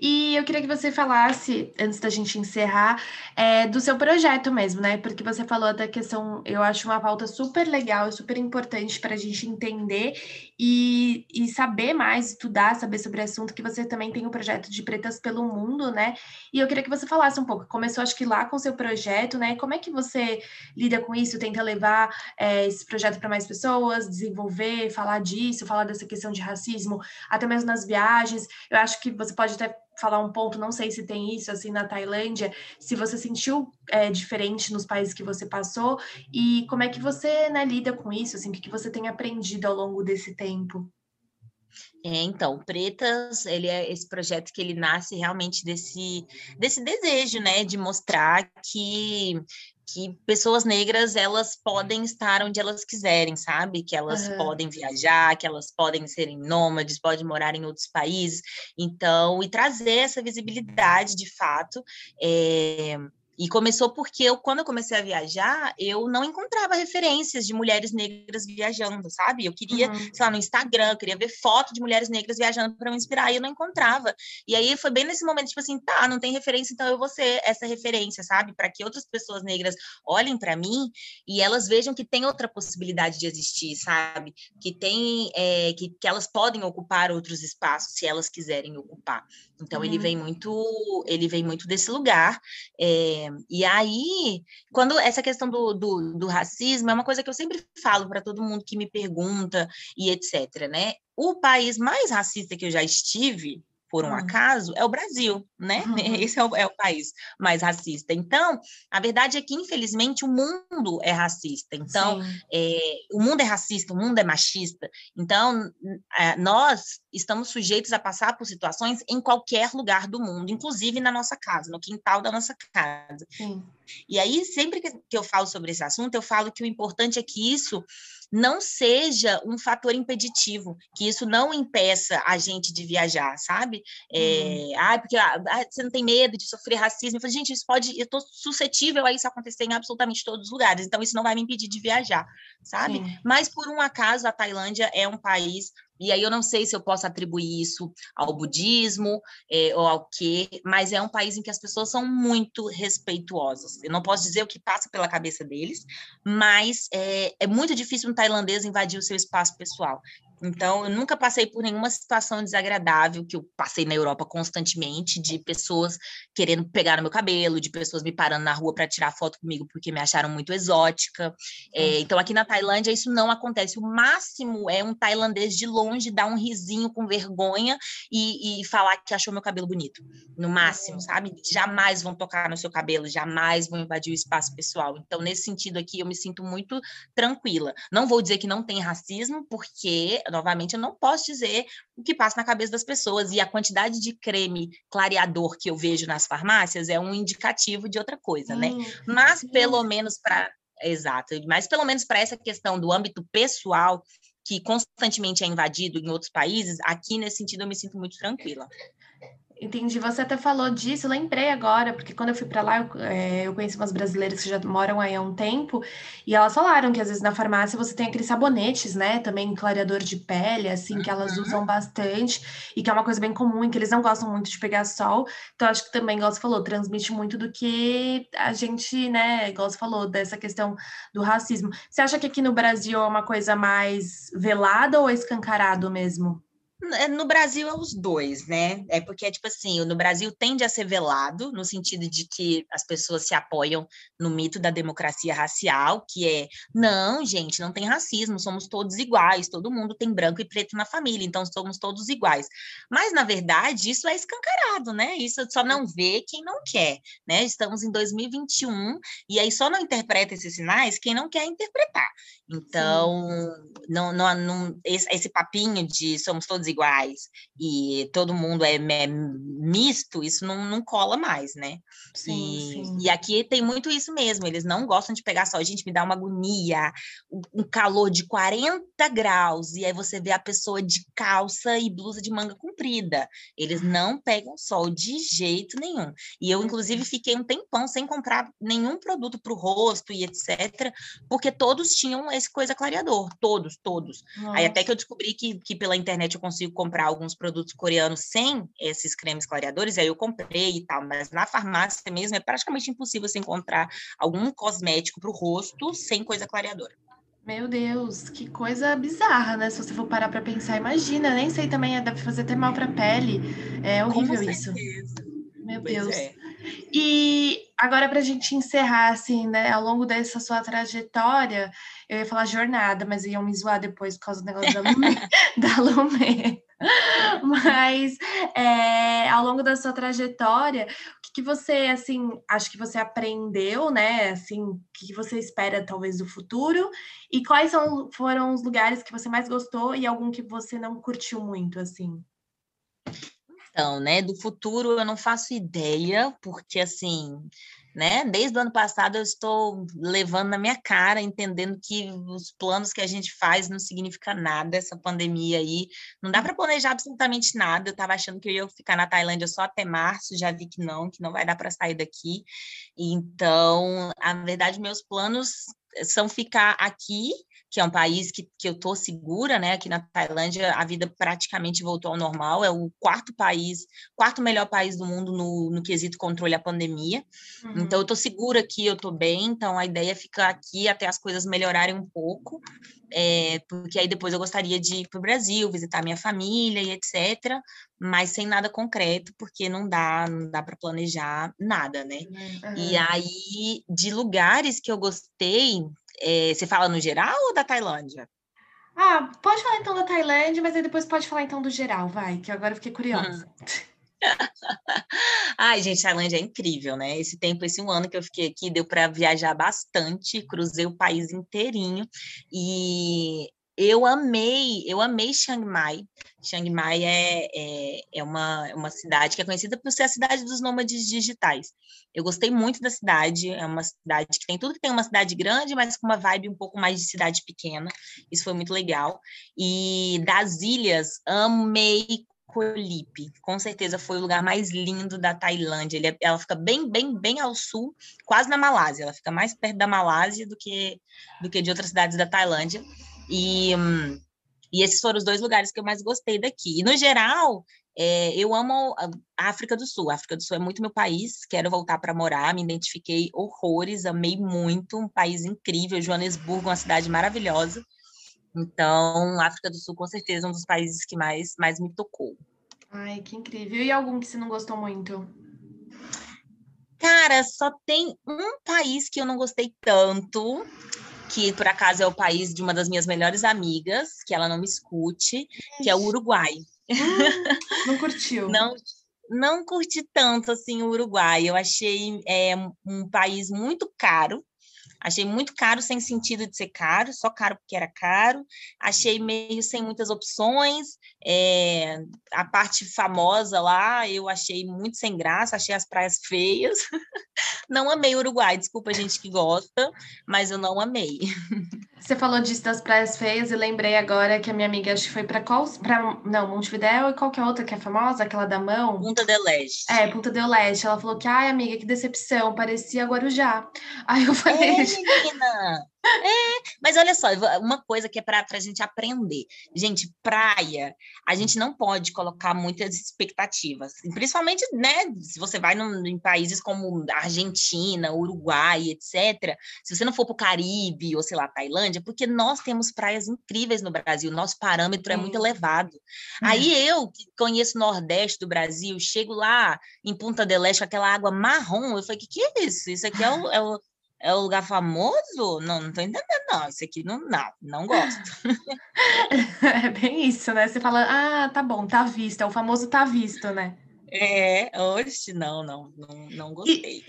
E eu queria que você falasse, antes da gente encerrar, é, do seu projeto mesmo, né? Porque você falou da questão, eu acho uma pauta super legal, super importante para a gente entender e, e saber mais, estudar, saber sobre o assunto, que você também tem o um projeto de Pretas pelo Mundo, né? E eu queria que você falasse um pouco. Começou, acho que lá com o seu projeto, né? Como é que você lida com isso, tenta levar é, esse projeto para mais pessoas, desenvolver, falar disso, falar dessa questão de racismo, até mesmo nas viagens. Eu eu acho que você pode até falar um ponto, não sei se tem isso assim na Tailândia, se você sentiu é, diferente nos países que você passou e como é que você né, lida com isso, assim, o que, você tem aprendido ao longo desse tempo? É, então, Pretas, ele é esse projeto que ele nasce realmente desse, desse desejo, né, de mostrar que que pessoas negras elas podem estar onde elas quiserem, sabe? Que elas uhum. podem viajar, que elas podem serem nômades, podem morar em outros países. Então, e trazer essa visibilidade de fato. É, e começou porque eu, quando eu comecei a viajar, eu não encontrava referências de mulheres negras viajando, sabe? Eu queria, uhum. sei lá, no Instagram, eu queria ver foto de mulheres negras viajando para me inspirar, e eu não encontrava. E aí foi bem nesse momento, tipo assim, tá, não tem referência, então eu vou ser essa referência, sabe? Para que outras pessoas negras olhem para mim e elas vejam que tem outra possibilidade de existir, sabe? Que tem, é, que, que elas podem ocupar outros espaços se elas quiserem ocupar. Então uhum. ele vem muito, ele vem muito desse lugar. É, e aí, quando essa questão do, do, do racismo é uma coisa que eu sempre falo para todo mundo que me pergunta e etc, né? O país mais racista que eu já estive por um uhum. acaso, é o Brasil, né? Uhum. Esse é o, é o, país mais racista. Então, a verdade é que, infelizmente, o mundo é racista. Então, é, o mundo é racista, o mundo é machista. Então, é, nós estamos sujeitos a passar por situações em qualquer lugar do mundo, inclusive na nossa casa, no quintal da nossa casa. Sim. E aí, sempre que eu falo sobre esse assunto, eu falo que o importante é que isso não seja um fator impeditivo, que isso não impeça a gente de viajar, sabe? É, uhum. ah, porque ah, você não tem medo de sofrer racismo. Eu falei, gente, isso pode, eu estou suscetível a isso acontecer em absolutamente todos os lugares, então isso não vai me impedir de viajar, sabe? Sim. Mas por um acaso a Tailândia é um país e aí eu não sei se eu posso atribuir isso ao budismo é, ou ao quê, mas é um país em que as pessoas são muito respeituosas. Eu não posso dizer o que passa pela cabeça deles, mas é, é muito difícil um tailandês invadir o seu espaço pessoal. Então, eu nunca passei por nenhuma situação desagradável que eu passei na Europa constantemente, de pessoas querendo pegar no meu cabelo, de pessoas me parando na rua para tirar foto comigo porque me acharam muito exótica. É, então, aqui na Tailândia, isso não acontece. O máximo é um tailandês de longe dar um risinho com vergonha e, e falar que achou meu cabelo bonito. No máximo, sabe? Jamais vão tocar no seu cabelo, jamais vão invadir o espaço pessoal. Então, nesse sentido aqui, eu me sinto muito tranquila. Não vou dizer que não tem racismo, porque novamente, eu não posso dizer o que passa na cabeça das pessoas. E a quantidade de creme clareador que eu vejo nas farmácias é um indicativo de outra coisa, né? Hum, mas pelo menos para. Exato, mas pelo menos para essa questão do âmbito pessoal, que constantemente é invadido em outros países, aqui nesse sentido eu me sinto muito tranquila. Entendi. Você até falou disso, lembrei agora, porque quando eu fui para lá, eu, é, eu, conheci umas brasileiras que já moram aí há um tempo, e elas falaram que às vezes na farmácia você tem aqueles sabonetes, né? Também clareador de pele, assim, que elas uhum. usam bastante, e que é uma coisa bem comum, e que eles não gostam muito de pegar sol. Então, acho que também, igual você falou, transmite muito do que a gente, né, igual você falou, dessa questão do racismo. Você acha que aqui no Brasil é uma coisa mais velada ou escancarado mesmo? É, no Brasil é os dois, né? É porque, tipo assim, no Brasil tende a ser velado, no sentido de que as pessoas se apoiam no mito da democracia racial, que é, não, gente, não tem racismo, somos todos iguais, todo mundo tem branco e preto na família, então somos todos iguais. Mas, na verdade, isso é escancarado, né? Isso só não vê quem não quer, né? Estamos em 2021 e aí só não interpreta esses sinais quem não quer interpretar. Então, não, não, não, esse, esse papinho de somos todos iguais e todo mundo é, é misto, isso não, não cola mais, né? Sim e, sim, e, aqui tem muito isso mesmo, eles não gostam de pegar sol. Gente, me dá uma agonia, um calor de 40 graus, e aí você vê a pessoa de calça e blusa de manga comprida. Eles não pegam sol de jeito nenhum. E eu, inclusive, fiquei um tempão sem comprar nenhum produto para o rosto e etc., porque todos tinham esse coisa clareador, todos, todos. Nossa. Aí até que eu descobri que, que pela internet eu consigo comprar alguns produtos coreanos sem esses cremes clareadores, aí eu comprei e tal, mas na farmácia mesmo é praticamente impossível você encontrar algum cosmético para o rosto sem coisa clareadora. Meu Deus, que coisa bizarra, né? Se você for parar para pensar, imagina, nem sei também, é, deve fazer até mal para a pele. É horrível isso. Meu pois Deus. É. E agora, para a gente encerrar, assim, né, ao longo dessa sua trajetória, eu ia falar jornada, mas iam me zoar depois por causa do negócio da Lumê. da Lumê. Mas é, ao longo da sua trajetória, o que, que, você, assim, acho que você aprendeu, né? Assim, o que, que você espera, talvez, do futuro? E quais são, foram os lugares que você mais gostou e algum que você não curtiu muito, assim? Então, né, do futuro eu não faço ideia, porque assim, né, desde o ano passado eu estou levando na minha cara, entendendo que os planos que a gente faz não significa nada, essa pandemia aí, não dá para planejar absolutamente nada. Eu estava achando que eu ia ficar na Tailândia só até março, já vi que não, que não vai dar para sair daqui. Então, a verdade, meus planos são ficar aqui que é um país que, que eu estou segura, né? Aqui na Tailândia, a vida praticamente voltou ao normal. É o quarto país, quarto melhor país do mundo no, no quesito controle à pandemia. Uhum. Então, eu estou segura aqui, eu estou bem. Então, a ideia é ficar aqui até as coisas melhorarem um pouco. É, porque aí depois eu gostaria de ir para o Brasil, visitar minha família e etc., mas sem nada concreto, porque não dá, não dá para planejar nada, né? Uhum. E aí, de lugares que eu gostei, é, você fala no geral ou da Tailândia? Ah, pode falar então da Tailândia, mas aí depois pode falar então do geral, vai, que agora eu fiquei curiosa. Hum. Ai, gente, Tailândia é incrível, né? Esse tempo, esse um ano que eu fiquei aqui, deu para viajar bastante, cruzei o país inteirinho e eu amei, eu amei Chiang Mai. Chiang Mai é, é, é uma, uma cidade que é conhecida por ser a cidade dos nômades digitais. Eu gostei muito da cidade, é uma cidade que tem tudo que tem uma cidade grande, mas com uma vibe um pouco mais de cidade pequena. Isso foi muito legal. E das ilhas, amei Colip. Com certeza foi o lugar mais lindo da Tailândia. Ele, é, ela fica bem, bem, bem ao sul, quase na Malásia. Ela fica mais perto da Malásia do que, do que de outras cidades da Tailândia. E, e esses foram os dois lugares que eu mais gostei daqui. E, no geral, é, eu amo a África do Sul. A África do Sul é muito meu país, quero voltar para morar, me identifiquei horrores, amei muito, um país incrível. Joanesburgo, uma cidade maravilhosa. Então, África do Sul, com certeza, é um dos países que mais, mais me tocou. Ai, que incrível. E algum que você não gostou muito? Cara, só tem um país que eu não gostei tanto, que por acaso é o país de uma das minhas melhores amigas, que ela não me escute, que é o Uruguai. Hum, não curtiu? não, não curti tanto assim o Uruguai. Eu achei é, um país muito caro. Achei muito caro sem sentido de ser caro, só caro porque era caro. Achei meio sem muitas opções. É, a parte famosa lá eu achei muito sem graça, achei as praias feias. Não amei o Uruguai, desculpa a gente que gosta, mas eu não amei. Você falou disso das praias feias e lembrei agora que a minha amiga acho que foi para qual? Pra, não, Montevidéu e qual que é outra que é famosa? Aquela da mão? Punta del Leste. É, Punta del Leste. Ela falou que, ai, amiga, que decepção, parecia Guarujá. Aí eu falei. É, menina! É, mas olha só, uma coisa que é para a gente aprender. Gente, praia, a gente não pode colocar muitas expectativas. Principalmente, né, se você vai num, em países como Argentina, Uruguai, etc. Se você não for para o Caribe ou, sei lá, Tailândia, porque nós temos praias incríveis no Brasil, nosso parâmetro é, é muito elevado. Aí uhum. eu, que conheço o Nordeste do Brasil, chego lá em Punta del Este com aquela água marrom, eu falei, o que, que é isso? Isso aqui é o, é o é o lugar famoso? Não, não tô entendendo, não. Isso aqui não, não, não gosto. é bem isso, né? Você fala, ah, tá bom, tá visto, é o famoso tá visto, né? É, hoje não, não, não, não gostei.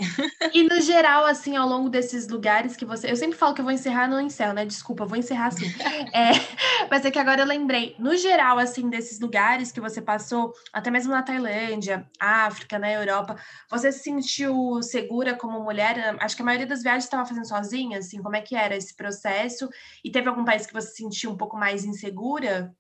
E, e, no geral, assim, ao longo desses lugares que você. Eu sempre falo que eu vou encerrar no encerro, né? Desculpa, vou encerrar assim. É, mas é que agora eu lembrei. No geral, assim, desses lugares que você passou, até mesmo na Tailândia, África, na Europa, você se sentiu segura como mulher? Acho que a maioria das viagens estava fazendo sozinha, assim, como é que era esse processo? E teve algum país que você se sentiu um pouco mais insegura?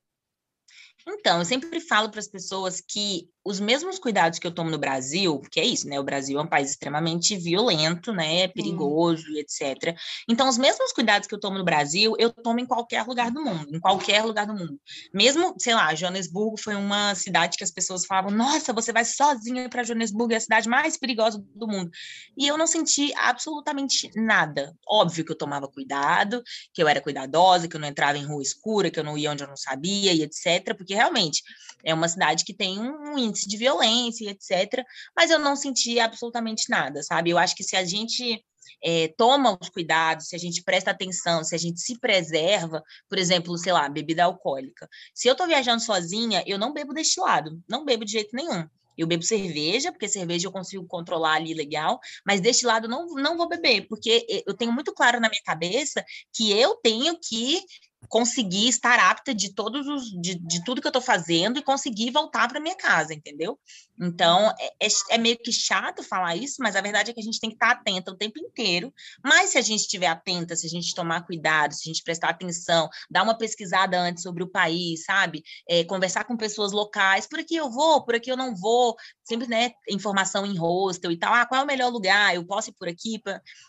Então, eu sempre falo para as pessoas que os mesmos cuidados que eu tomo no Brasil, porque é isso, né? O Brasil é um país extremamente violento, né? Perigoso e etc. Então, os mesmos cuidados que eu tomo no Brasil, eu tomo em qualquer lugar do mundo, em qualquer lugar do mundo. Mesmo, sei lá, Joanesburgo foi uma cidade que as pessoas falavam: "Nossa, você vai sozinha para Joanesburgo, é a cidade mais perigosa do mundo". E eu não senti absolutamente nada. Óbvio que eu tomava cuidado, que eu era cuidadosa, que eu não entrava em rua escura, que eu não ia onde eu não sabia e etc, porque realmente é uma cidade que tem um índice de violência, etc. Mas eu não senti absolutamente nada, sabe? Eu acho que se a gente é, toma os cuidados, se a gente presta atenção, se a gente se preserva, por exemplo, sei lá, bebida alcoólica. Se eu estou viajando sozinha, eu não bebo destilado, não bebo de jeito nenhum. Eu bebo cerveja, porque cerveja eu consigo controlar ali legal, mas deste lado não, não vou beber, porque eu tenho muito claro na minha cabeça que eu tenho que conseguir estar apta de todos os de, de tudo que eu estou fazendo e conseguir voltar para minha casa, entendeu? Então é, é, é, meio que chato falar isso, mas a verdade é que a gente tem que estar atenta o tempo inteiro. Mas se a gente estiver atenta, se a gente tomar cuidado, se a gente prestar atenção, dar uma pesquisada antes sobre o país, sabe? É, conversar com pessoas locais, por aqui eu vou, por aqui eu não vou, sempre né informação em hostel e tal. Ah, qual é o melhor lugar? Eu posso ir por aqui?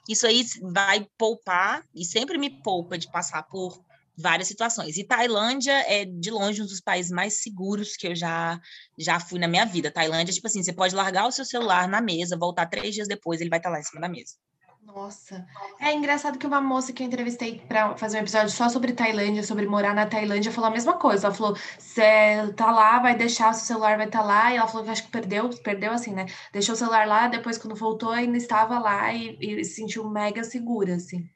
Isso aí vai poupar e sempre me poupa de passar por várias situações. E Tailândia é de longe um dos países mais seguros que eu já já fui na minha vida. Tailândia, tipo assim, você pode largar o seu celular na mesa, voltar três dias depois, ele vai estar lá em cima da mesa. Nossa, é engraçado que uma moça que eu entrevistei para fazer um episódio só sobre Tailândia, sobre morar na Tailândia, falou a mesma coisa. Ela falou: você tá lá, vai deixar o seu celular, vai estar tá lá. E ela falou que acho que perdeu, perdeu assim, né? Deixou o celular lá, depois, quando voltou, ainda estava lá e, e se sentiu mega segura, assim.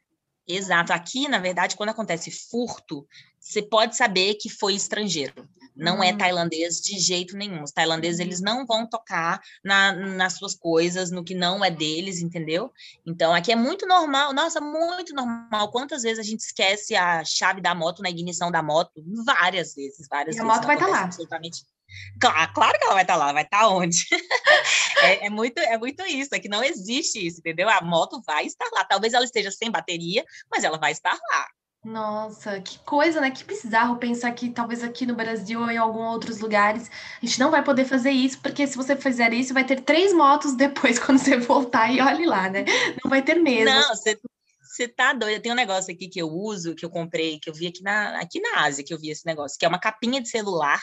Exato. Aqui, na verdade, quando acontece furto, você pode saber que foi estrangeiro. Não é hum. é tailandês de jeito nenhum. Os tailandeses, eles uhum. não vão tocar na, nas suas coisas, no que não é deles, entendeu? Então, aqui é muito normal. Nossa, muito normal. Quantas vezes a gente esquece a chave da moto na ignição da moto? Várias vezes, várias e vezes. a moto vai estar tá lá. Absolutamente Claro, claro que ela vai estar tá lá, vai estar tá onde? é, é, muito, é muito isso, é que não existe isso, entendeu? A moto vai estar lá. Talvez ela esteja sem bateria, mas ela vai estar lá. Nossa, que coisa, né? Que bizarro pensar que talvez aqui no Brasil ou em alguns outros lugares a gente não vai poder fazer isso, porque se você fizer isso, vai ter três motos depois quando você voltar e olhe lá, né? Não vai ter mesmo. Não, você você tá doida? Tem um negócio aqui que eu uso, que eu comprei, que eu vi aqui na, aqui na Ásia, que eu vi esse negócio, que é uma capinha de celular,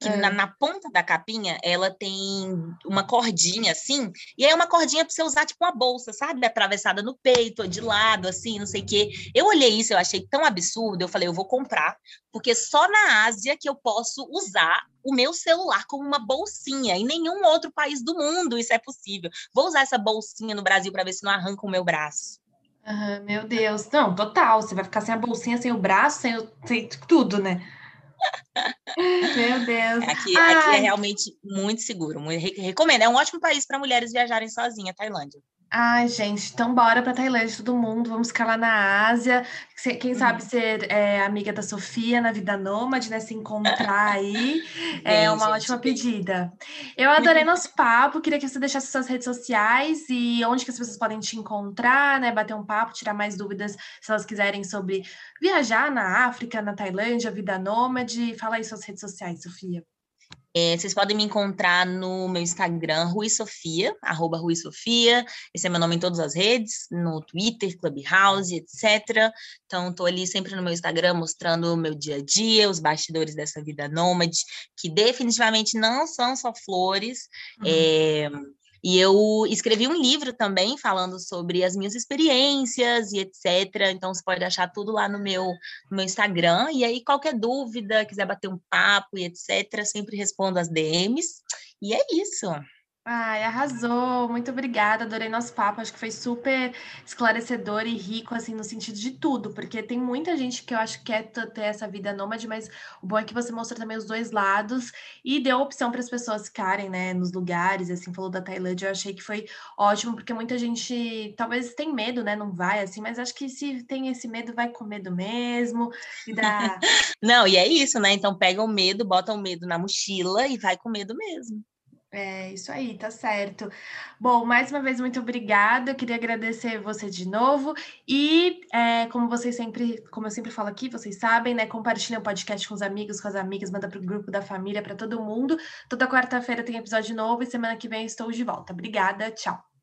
que é. na, na, ponta da capinha ela tem uma cordinha assim, e aí é uma cordinha para você usar tipo uma bolsa, sabe? Atravessada no peito, de lado, assim, não sei o quê. Eu olhei isso, eu achei tão absurdo, eu falei, eu vou comprar, porque só na Ásia que eu posso usar o meu celular como uma bolsinha. Em nenhum outro país do mundo isso é possível. Vou usar essa bolsinha no Brasil para ver se não arranca o meu braço. Uhum, meu Deus. Não, total. Você vai ficar sem a bolsinha, sem o braço, sem, o, sem tudo, né? Meu Deus. Aqui, aqui é realmente muito seguro. Muito, recomendo. É um ótimo país para mulheres viajarem sozinha, Tailândia. Ai, gente, então bora para Tailândia, todo mundo. Vamos ficar lá na Ásia. Quem sabe uhum. ser é, amiga da Sofia na vida nômade, né? Se encontrar aí. é uma gente, ótima pedida. Eu adorei nosso papo. Queria que você deixasse suas redes sociais e onde que as pessoas podem te encontrar, né? Bater um papo, tirar mais dúvidas se elas quiserem sobre viajar na África, na Tailândia, vida nômade. Fala aí suas redes sociais, Sofia. É, vocês podem me encontrar no meu Instagram, Rui Sofia, arroba Rui Sofia. Esse é meu nome em todas as redes, no Twitter, Clubhouse, etc. Então, estou ali sempre no meu Instagram mostrando o meu dia a dia, os bastidores dessa vida nômade, que definitivamente não são só flores. Uhum. É, e eu escrevi um livro também falando sobre as minhas experiências e etc. Então você pode achar tudo lá no meu, no meu Instagram. E aí, qualquer dúvida, quiser bater um papo e etc., sempre respondo as DMs. E é isso. Ai, arrasou. Muito obrigada. Adorei nosso papo. Acho que foi super esclarecedor e rico, assim, no sentido de tudo, porque tem muita gente que eu acho que quer ter essa vida nômade, mas o bom é que você mostrou também os dois lados e deu opção para as pessoas ficarem, né, nos lugares. Assim, falou da Tailândia, eu achei que foi ótimo, porque muita gente talvez tem medo, né, não vai, assim, mas acho que se tem esse medo, vai com medo mesmo. E dá... não, e é isso, né? Então pega o medo, bota o medo na mochila e vai com medo mesmo. É, isso aí, tá certo. Bom, mais uma vez, muito obrigada. Eu queria agradecer você de novo. E, é, como vocês sempre, como eu sempre falo aqui, vocês sabem, né? Compartilhem o podcast com os amigos, com as amigas, manda para o grupo da família, para todo mundo. Toda quarta-feira tem episódio novo e semana que vem estou de volta. Obrigada, tchau.